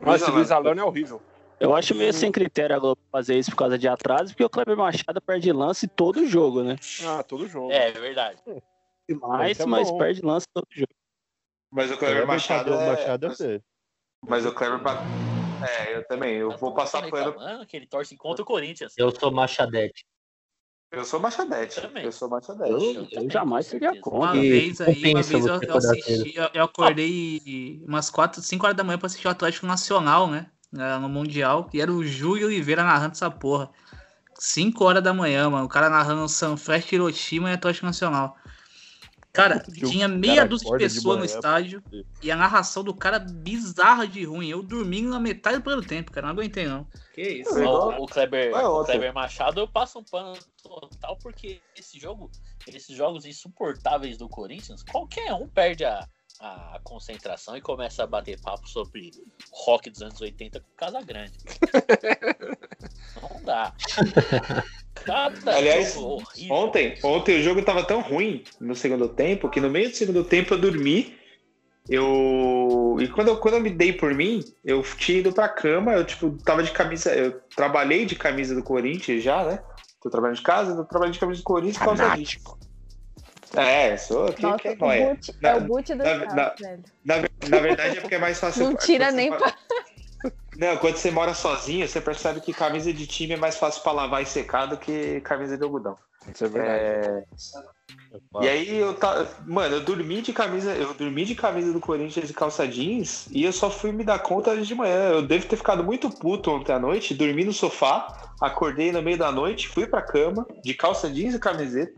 Mas esse Luiz Alano. É horrível. Eu acho meio sem critério a Globo fazer isso por causa de atraso, porque o Kleber Machado perde lance todo jogo, né? Ah, todo jogo. É, é verdade. Mas, Isso é mas perde lance todo jogo. Mas o Kleber Machado Machado, é... Machado é. Mas o Kleber... É, eu também. Eu vou passar Tá pano... reclamando que ele torce contra o Corinthians. Eu sou Machadete. Eu sou Machadete. Também. Eu sou Machadete. Eu, eu jamais seria Uma contra. E vez aí, uma vez eu, eu assisti, eu, eu acordei umas 4, 5 horas da manhã pra assistir o Atlético Nacional, né? eh, No Mundial. E era o Júlio Oliveira narrando essa porra. 5 horas da manhã, mano. O cara narrando o Sanfrecce Hiroshima e Atlético Nacional. Cara, tinha cara meia dúzia de pessoas no estádio. E a narração do cara bizarra de ruim. Eu dormindo na metade do primeiro tempo, cara. Não aguentei, não. Que isso? O, o Kleber, Vai o. Kleber Machado eu passo um pano total porque esse jogo, esses jogos insuportáveis do Corinthians, qualquer um perde a, a concentração e começa a bater papo sobre rock dos anos 80 com Casa Grande. Não dá. Cada Aliás. Ontem, ontem o jogo tava tão ruim no segundo tempo que no meio do segundo tempo eu dormi. Eu. E quando eu, quando eu me dei por mim, eu tinha ido pra cama, eu tipo, tava de camisa. Eu trabalhei de camisa do Corinthians já, né? Tô trabalhando de casa, eu trabalhei de camisa do Corinthians por causa disso. É, sou. Nossa, que é o nóia. é o boot do na- carro, na- velho. Na, na verdade é porque é mais fácil. Não tira nem pra... Não, quando você mora sozinho, você percebe que camisa de time é mais fácil pra lavar e secar do que camisa de algodão. Isso é verdade. É, E aí eu tá, mano, eu dormi de camisa, eu dormi de camisa do Corinthians e calça jeans e eu só fui me dar conta hoje de manhã. Eu devo ter ficado muito puto ontem à noite, dormi no sofá, acordei no meio da noite, fui pra cama de calça jeans e camiseta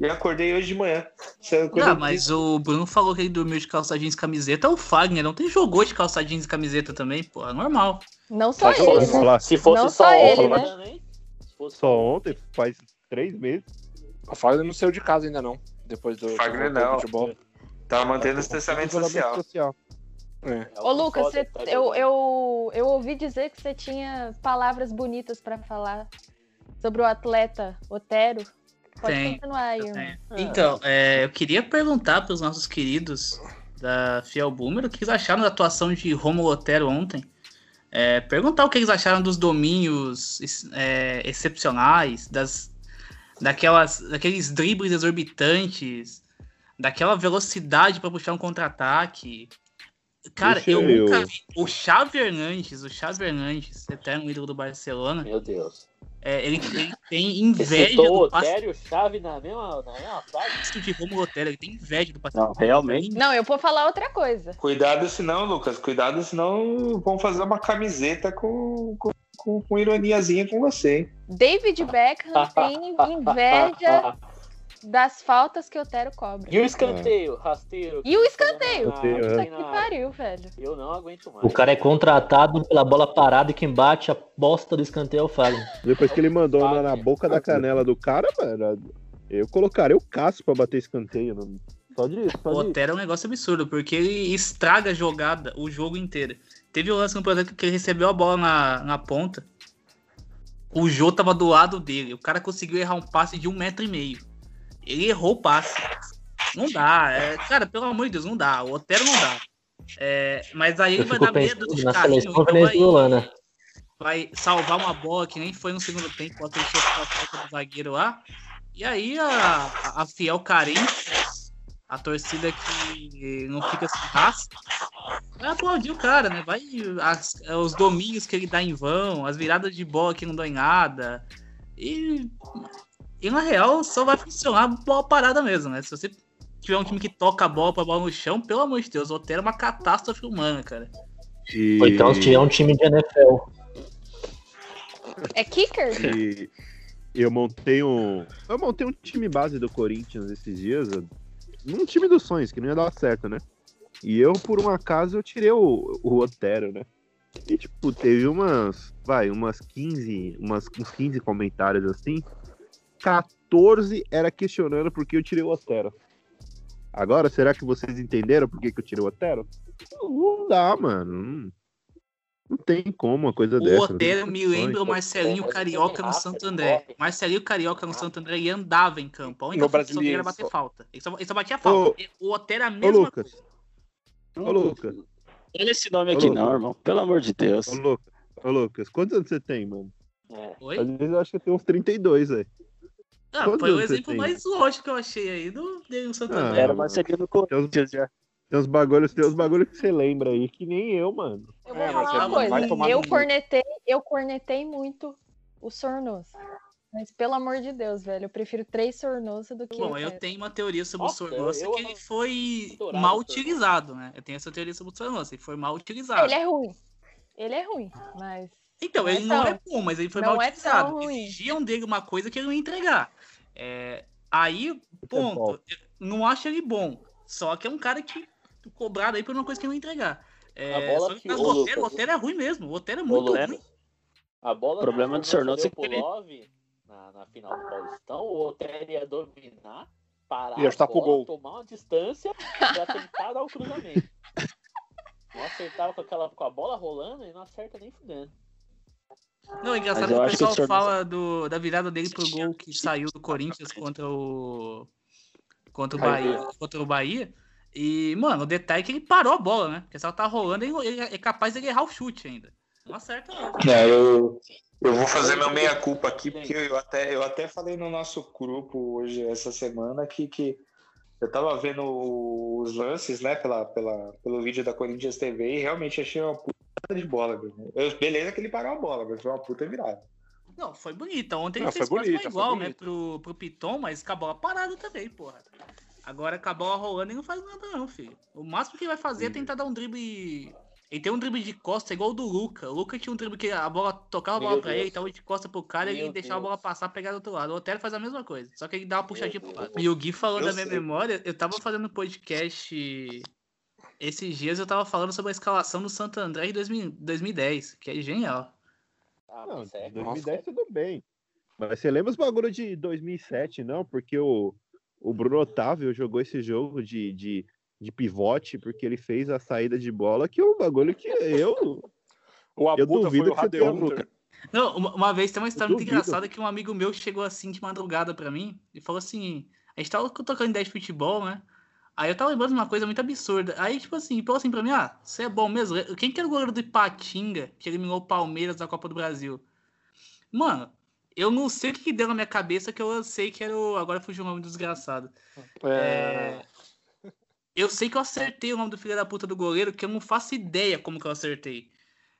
e acordei hoje de manhã. Ah, mas o Bruno falou que ele dormiu de calça jeans e camiseta. É o Fagner, não tem jogou de calça jeans e camiseta também, pô. É normal. Não só ele, né? falar, Se fosse Não só só ele, ontem, né? Se fosse Só ontem, faz três meses. O Fagner não saiu de casa ainda não. Depois do, Fagner não. futebol. Tá mantendo o distanciamento social. É. Ô, Lucas, você- eu, eu, eu ouvi dizer que você tinha palavras bonitas pra falar sobre o atleta Otero. Pode Tem, continuar irmão. tenho. Então, é, eu queria perguntar para os nossos queridos da Fiel Boomer o que eles acharam da atuação de Romulo Otero ontem. É, perguntar o que eles acharam dos domínios é, excepcionais, das, daquelas, daqueles dribles exorbitantes, daquela velocidade para puxar um contra-ataque. Cara, Deixa eu eu- nunca vi. O Xavi Hernandes, o Xavi Hernandes, eterno ídolo do Barcelona, Meu Deus. É, ele, ele tem inveja citou do passe Otério Chave na mesma, na mesma frase? de Romulo Otero, ele tem inveja do passe Não, realmente. Não, eu vou falar outra coisa. Cuidado senão, Lucas, cuidado senão vão fazer uma camiseta com, com, com, com ironiazinha com você, hein? David Beckham tem inveja das faltas que o Otero cobra. E o escanteio, rasteiro. E o escanteio? Escanteio, Puta é. que pariu, velho. Eu não aguento mais. O cara é contratado pela bola parada e quem bate a bosta do escanteio é o Fagner. Depois que ele mandou na, boca da canela do cara, mano, eu colocaria o Cássio pra bater escanteio. Não... Só de. O Só. Otero é um negócio absurdo, porque ele estraga a jogada o jogo inteiro. Teve um lance no projeto que ele recebeu a bola na, na ponta. O Jô tava do lado dele. O cara conseguiu errar um passe de um metro e meio. Ele errou o passe. Não dá. é- cara, pelo amor de Deus, não dá. O Otero não dá. É, mas aí ele vai dar medo carrinho. seleção Então vai, vai salvar uma bola que nem foi no segundo tempo. Sofreu a falta do zagueiro lá. E aí a, a- a fiel carente, a torcida que não fica sem raça, vai aplaudir o cara, né? Vai as- os domínios que ele dá em vão, as viradas de bola que não dão em nada. E, e na real só vai funcionar bola parada mesmo, né? Se você tiver um time que toca a bola pra bola no chão, pelo amor de Deus, o Otero é uma catástrofe humana, cara. E... Ou então se tiver um time de NFL. É kicker? E eu montei um. Eu montei um time base do Corinthians esses dias. Um time dos sonhos, que não ia dar certo, né? E eu, por um acaso, eu tirei o, o Otero, né? E, tipo, teve umas. Vai, umas 15. Umas, uns 15 comentários assim. 14 era questionando por que eu tirei o Otero. Agora, será que vocês entenderam por que, que eu tirei o Otero? Não, dá, mano. Não, tem como uma coisa O dessa. Otero me lembra o Marcelinho Carioca no Santo André. Marcelinho Carioca no Santo André e andava em campo. A única No função dele era bater falta. Ele só, ele só batia falta. O Otero é a Ô, mesma Lucas. coisa. Ô, Lucas. Olha esse nome Ô, aqui não, irmão. Pelo amor de Deus. Ô, Lucas. Ô, Lucas. Quantos anos você tem, mano? É. Oi? Às vezes eu acho que eu tenho uns 32, velho. Ah, quantos foi o exemplo tem? mais lógico que eu achei aí do no Santo Ah. Era Marcelino Corinthians já. Tem uns bagulhos, tem uns bagulhos que você lembra aí, que nem eu, mano. Eu vou É, falar uma vai coisa. Eu no- cornetei, eu cornetei muito o Sornosa. Mas pelo amor de Deus, velho, eu prefiro três Sornosa do que. Bom, eu tenho uma teoria sobre Nossa, o Sornosa que ele foi mal utilizado, né? Eu tenho essa teoria sobre o Sornosa, ele foi mal utilizado. Ele é ruim. Ele é ruim, mas. Então, Não é ele não tão- é bom, mas ele foi não mal é utilizado. Exigiam dele uma coisa que ele não ia entregar. É, aí, ponto. Eu não acho ele bom. Só que é um cara que cobrado aí por uma coisa que ele não ia entregar. É, A bola que o Otero, Lucas. Otero é ruim mesmo. O Otero é muito ruim. A bola O problema do Sornosa é que ele- Love, na, na final do Paulistão, o Otero ia dominar, parar Ia a chutar pro bola, gol. tomar uma distância pra tentar dar o cruzamento. Não acertava com, aquela, com a bola rolando e não acerta nem fudendo. Não, é engraçado que o que pessoal Sornosa- fala do, da virada dele pro gol que saiu do Corinthians contra o. Contra o Bahia. Bahia. Contra o Bahia. E, mano, o detalhe é que ele parou a bola, né? Porque se ela tá rolando, ele, ele é capaz de errar o chute ainda. Não acerta, não. É, eu, eu vou fazer meu meia-culpa aqui, porque eu até, eu até falei no nosso grupo hoje, essa semana, que, que eu tava vendo os lances, né, pela, pela, pelo vídeo da Corinthians TV e realmente achei uma puta de bola. Eu, beleza que ele parou a bola, mas foi uma puta virada. Não, foi bonita. Ontem ele Não, fez foi quase igual, né? Pro, pro Piton, mas com a bola parada também, porra. Agora com a bola rolando ele não faz nada, não, filho. O máximo que ele vai fazer é tentar dar um drible. Ele tem um drible de costa igual o do Luca. O Luca tinha um drible que a bola tocava a bola Meu pra Deus. ele, tava de costa pro cara e Meu ele deixava a bola passar pegar do outro lado. O Otero faz a mesma coisa, só que ele dá uma puxadinha pro lado. E o Gui falou Eu da minha sei. memória, eu tava fazendo um podcast esses dias, eu tava falando sobre a escalação do Santo André em 2000 2010, que é genial. Ah, Não, mas é, 2010 tudo bem. Mas você lembra os bagulho de 2007, não? Porque o, o Bruno Otávio jogou esse jogo de, de, de pivote, porque ele fez a saída de bola, que é um bagulho que eu. O Eu duvido foi o que você tenha. Não, uma, uma vez tem uma história muito duvido. engraçada que um amigo meu chegou assim de madrugada pra mim e falou assim: a gente tava tocando ideia de futebol, né? Aí eu tava lembrando de uma coisa muito absurda. Aí, tipo assim, falou assim pra mim: ah, você é bom mesmo? Quem que era o goleiro do Ipatinga que eliminou o Palmeiras da Copa do Brasil? Mano, eu não sei o que, que deu na minha cabeça que eu sei que era o. Agora fugiu o nome do desgraçado. É, Eu sei que eu acertei o nome do filho da puta do goleiro, que eu não faço ideia como que eu acertei.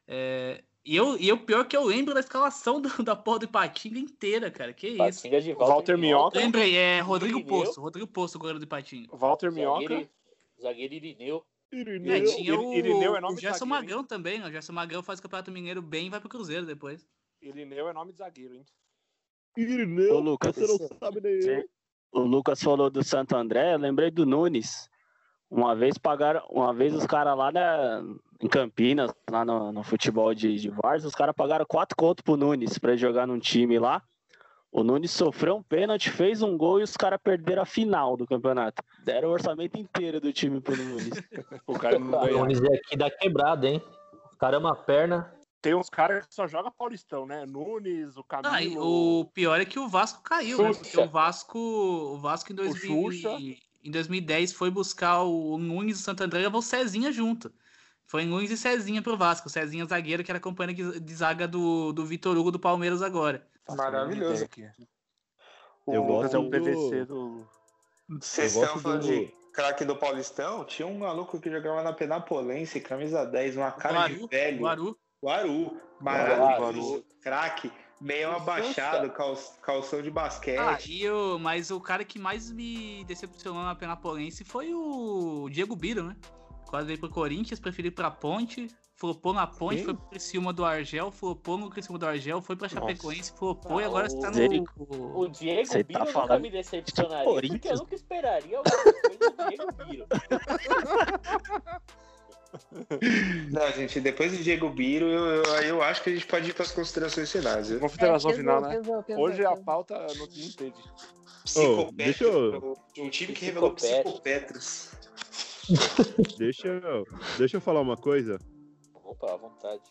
É, E eu, e o pior que eu lembro da escalação do- da porra do Ipatinga inteira, cara. Que isso. Patinga de Walter Minhoca. Lembrei, é Rodrigo Irineu. Poço. Rodrigo Poço, o goleiro do Ipatinga. Walter Minhoca. Zagueiro, zagueiro Irineu. É, tinha o, Irineu é nome o de Gerson zagueiro, hein? Magrão também, né? O Gerson Magrão faz o Campeonato Mineiro bem e vai pro Cruzeiro depois. Irineu é nome de zagueiro, hein? Irineu, Ô, Lucas, você não sabe nem eu. O Lucas falou do Santo André, eu lembrei do Nunes. Uma vez pagaram, uma vez os caras lá na, em Campinas, lá no, no futebol de, de Vars, os caras pagaram quatro contos pro Nunes pra ele jogar num time lá. O Nunes sofreu um pênalti, fez um gol e os caras perderam a final do campeonato. Deram o orçamento inteiro do time pro Nunes. O cara não O ganha. Nunes é aqui da quebrada, hein? O cara é uma perna. Tem uns caras que só jogam Paulistão, né? Nunes, o Camilo. Ah, e o pior é que o Vasco caiu, né? Porque Xuxa. o Vasco, o Vasco em, 2000, Xuxa. em 2010 foi buscar o Nunes e o Santo André e levou o Cezinha junto. Foi Nunes e Cezinha pro Vasco. Cezinha zagueiro, que era companheiro de zaga do, do Vitor Hugo do Palmeiras agora. Maravilhoso. Eu O- Lucas é um PVC do. Vocês Eu estão gosto falando do- de craque do Paulistão? Tinha um maluco que jogava na Penapolense, camisa 10, uma cara de Guaru, velho. Guaru. Guaru. Maravilhoso. Craque. Meio abaixado, cal- calção de basquete. Ah, e o, mas o cara que mais me decepcionou na Penapolense foi o Diego Biro, né? Quase veio pro Corinthians, preferiu ir pra Ponte, flopou na Ponte, Quem? foi pro Criciúma do Argel, flopou no Criciúma do Argel, foi pra Chapecoense, flopou e Ah, agora o- está Diego- no... O Diego Você Biro tá nunca falando me de decepcionaria, porque eu nunca esperaria alguma coisa do Diego Biro. Não, gente, depois do Diego Biro, eu, eu, eu acho que a gente pode ir para as considerações finais. viu? Confederação É, final, né? pesou, pesou, Hoje a pauta não, não teve. Psicopétrico. deixa eu- De um time que revelou psicopetros. Deixa eu, deixa eu falar uma coisa. Opa, à vontade.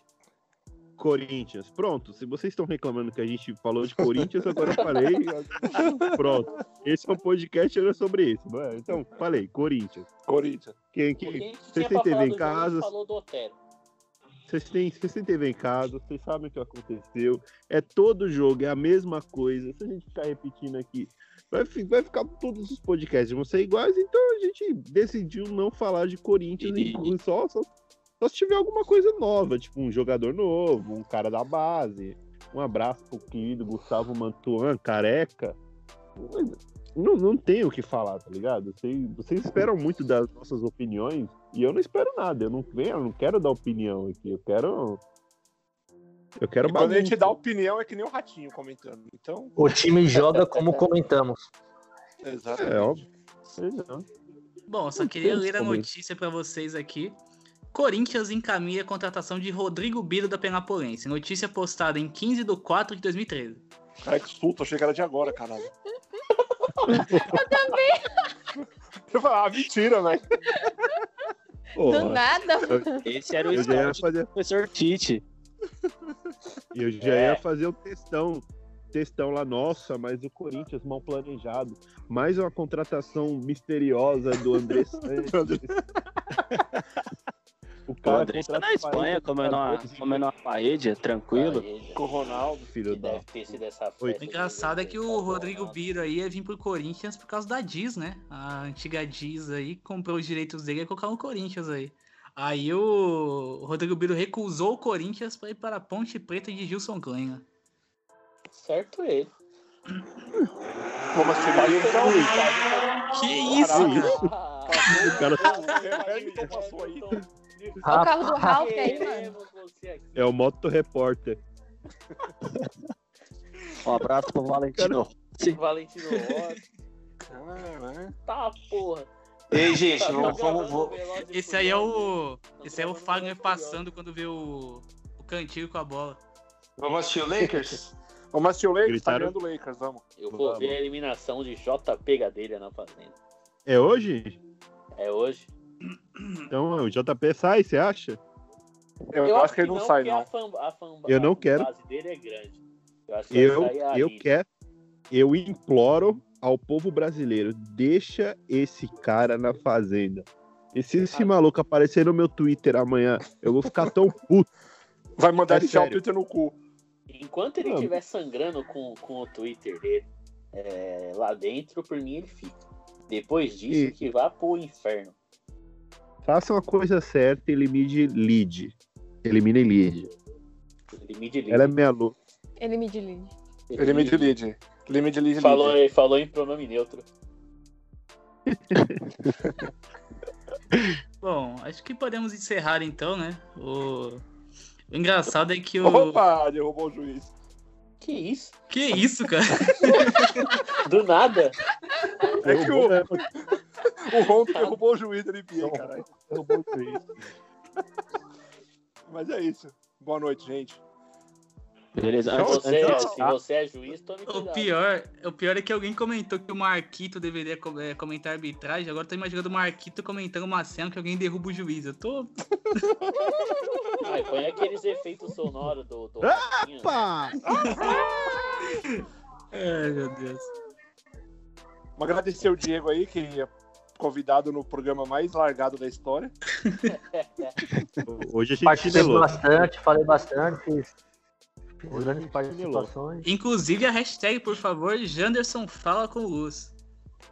Corinthians. Pronto, se vocês estão reclamando que a gente falou de Corinthians, agora eu falei. Pronto. Esse é um podcast era sobre isso, é? Então, falei, Corinthians. Corinthians. Quem, quem, gente vocês têm TV em casa, vocês têm, vocês têm TV em casa, vocês sabem o que aconteceu. É todo jogo, é a mesma coisa. Se a gente ficar repetindo aqui, vai, vai ficar todos os podcasts vão ser iguais, então a gente decidiu não falar de Corinthians E- e só, só, só se tiver alguma coisa nova, tipo um jogador novo, um cara da base. Um abraço pro querido Gustavo Mantuan, careca. Não, não tem o que falar, tá ligado? Vocês, vocês esperam muito das nossas opiniões e eu não espero nada. Eu não venho, eu não quero dar opinião aqui. Eu quero. Eu quero E quando a gente dá opinião é que nem o ratinho comentando. Então, O time joga como comentamos. exatamente. É óbvio. Exato. Bom, eu só queria ler a como. notícia pra vocês aqui. Corinthians encaminha a contratação de Rodrigo Biro da Penapolense. Notícia postada em 15 de 4 de 2013. Cara, que susto, achei que era de agora, caralho. Eu também. Eu falei, ah, mentira, né? Porra, Do nada. Esse era o scout do professor Tite. eu já É. ia fazer o textão. Textão lá, nossa, mas o Corinthians mal planejado. Mais uma contratação misteriosa do André Santos. o O André está na Espanha, 40 comendo uma, comendo uma paella, tranquilo. Paella, Com o Ronaldo. Filho que da. deve ter sido essa festa O engraçado é que o Rodrigo Biro aí ia vir pro Corinthians por causa da Diz, né? A antiga Diz aí comprou os direitos dele e ia colocar no Corinthians aí. Aí o Rodrigo Biro recusou o Corinthians pra ir para a Ponte Preta de Gilson Kleina. Certo ele. Assistir mais então. Que isso, cara? O cara Hamilton passou aí. o carro do Ralph aí, mano. É o Moto Repórter. Um abraço pro Valentino. Valentino Rossi. Tá, porra. Ei, gente, vamos, vamos, e Esse aí é o. Esse aí é o Fagner passando quando vê o. O cantigo com a bola. vamos assistir o Lakers? Vamos assistir o Lakers, tá ganhando o Lakers, vamos. Eu vou Vamos. ver a eliminação de JP Gadelha na Fazenda. É hoje? É hoje? Então o JP sai, você acha? Eu, acho que ele não, sai, porque não. A fan, a fan, Eu não a quero. base dele é grande. Eu acho Eu, eu quero, eu imploro ao povo brasileiro, deixa esse cara na fazenda. E se esse maluco aparecer no meu Twitter amanhã, eu vou ficar tão puto. Vai mandar É ele o. Twitter no cu. Enquanto ele estiver sangrando com, com o Twitter dele é, lá dentro, por mim ele fica. Depois disso, E- que vá pro inferno. Faça uma coisa certa e elimine lead. Elimine lead. Limite de Ela é minha aluna. Ele me delide. Limite lead. Limite lead. Falou, falou em pronome neutro. Bom, acho que podemos encerrar então, né? O, o engraçado é que o. Opa, derrubou o juiz. Que isso? Que isso, cara? Do nada? É que o, o Ron derrubou o juiz da NBA, caralho. Derrubou o juiz. Mas é isso. Boa noite, gente. Beleza, Se antes, você, antes- se você é juiz, tome O cuidado. pior, o pior é que alguém comentou que o Marquito deveria é, comentar arbitragem. Agora eu tô imaginando o Marquito comentando uma cena que alguém derruba o juiz. Eu tô. Ai, põe aqueles efeitos sonoros do, do. Pá! Ai, meu Deus. Vamos agradecer o Diego aí, que é convidado no programa mais largado da história. Hoje a gente Participei bastante, falei bastante, fiz, grandes participações. Inclusive a hashtag, por favor, Janderson fala com Luz.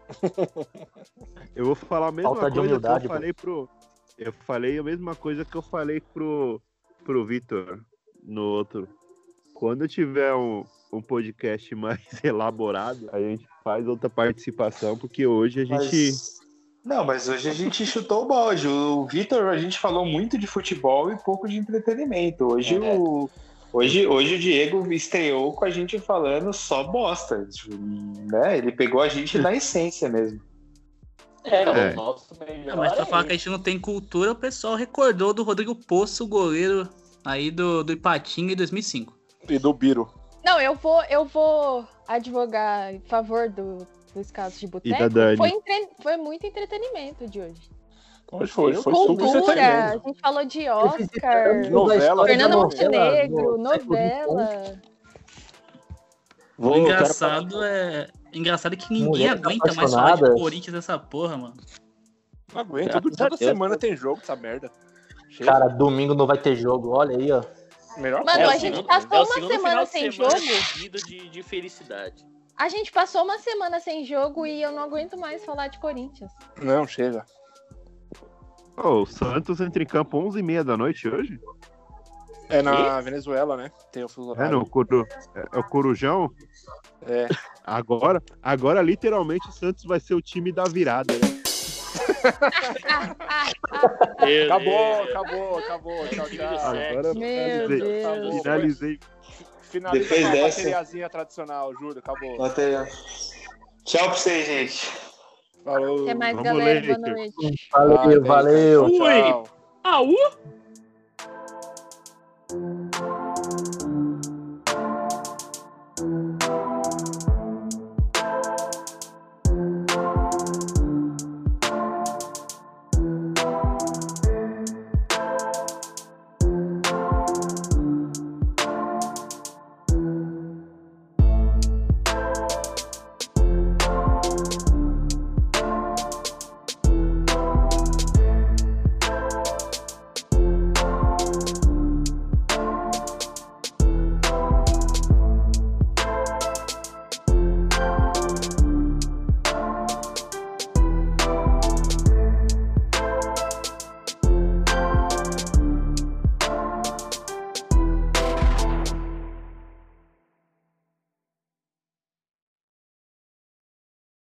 Eu vou falar a mesma Falta de coisa humildade, que eu falei pro. Eu falei a mesma coisa que eu falei pro, pro Vitor no outro. Quando tiver um, um podcast mais elaborado, a gente faz outra participação, porque hoje a gente. Mas- Não, mas hoje a gente chutou o balde. O Vitor, a gente falou muito de futebol e pouco de entretenimento. Hoje, É. o, hoje, hoje o Diego estreou com a gente falando só bosta. tipo, Né? Ele pegou a gente na essência mesmo. É, É. o nosso melhor. Não, mas pra é falar que a gente não tem cultura, o pessoal recordou do Rodrigo Poço, goleiro aí do, do Ipatinga em 2005. E do Biro. Não, eu vou, eu vou advogar em favor do, dos casos de boteco. Foi, entre- foi muito entretenimento de hoje. Foi, foi super Cultura, a gente falou de Oscar, Novela, Fernanda novela, Montenegro, novela. O Vou, engraçado é. Engraçado é que ninguém Mulher aguenta mais falar de. Corinthians dessa porra, mano. Não aguento, Graças todo, a toda Deus. semana tem jogo essa merda. Chega. Cara, domingo não vai ter jogo, olha aí, ó. Melhor Mano, coisa. a gente segundo- passou é o uma semana sem semana jogo. de, de felicidade. A gente passou uma semana sem jogo e eu não aguento mais falar de Corinthians. Não, chega. Ô, o Santos entra em campo 11h30 da noite hoje? É na Venezuela, né? Tem o fuso É, no Coru... é, é o Corujão? É. Agora, agora, literalmente, o Santos vai ser o time da virada, né? Acabou, acabou, acabou. Tchau, tchau. Agora Meu finalizei. Deus. Finalizei. Finaliza Depois com a dessa- bateriazinha tradicional, juro. Acabou. Ó. Tchau pra vocês, gente. Falou. Até mais, Vamos galera. ler, Boa noite. Valeu, valeu. Tchau, tchau. Au!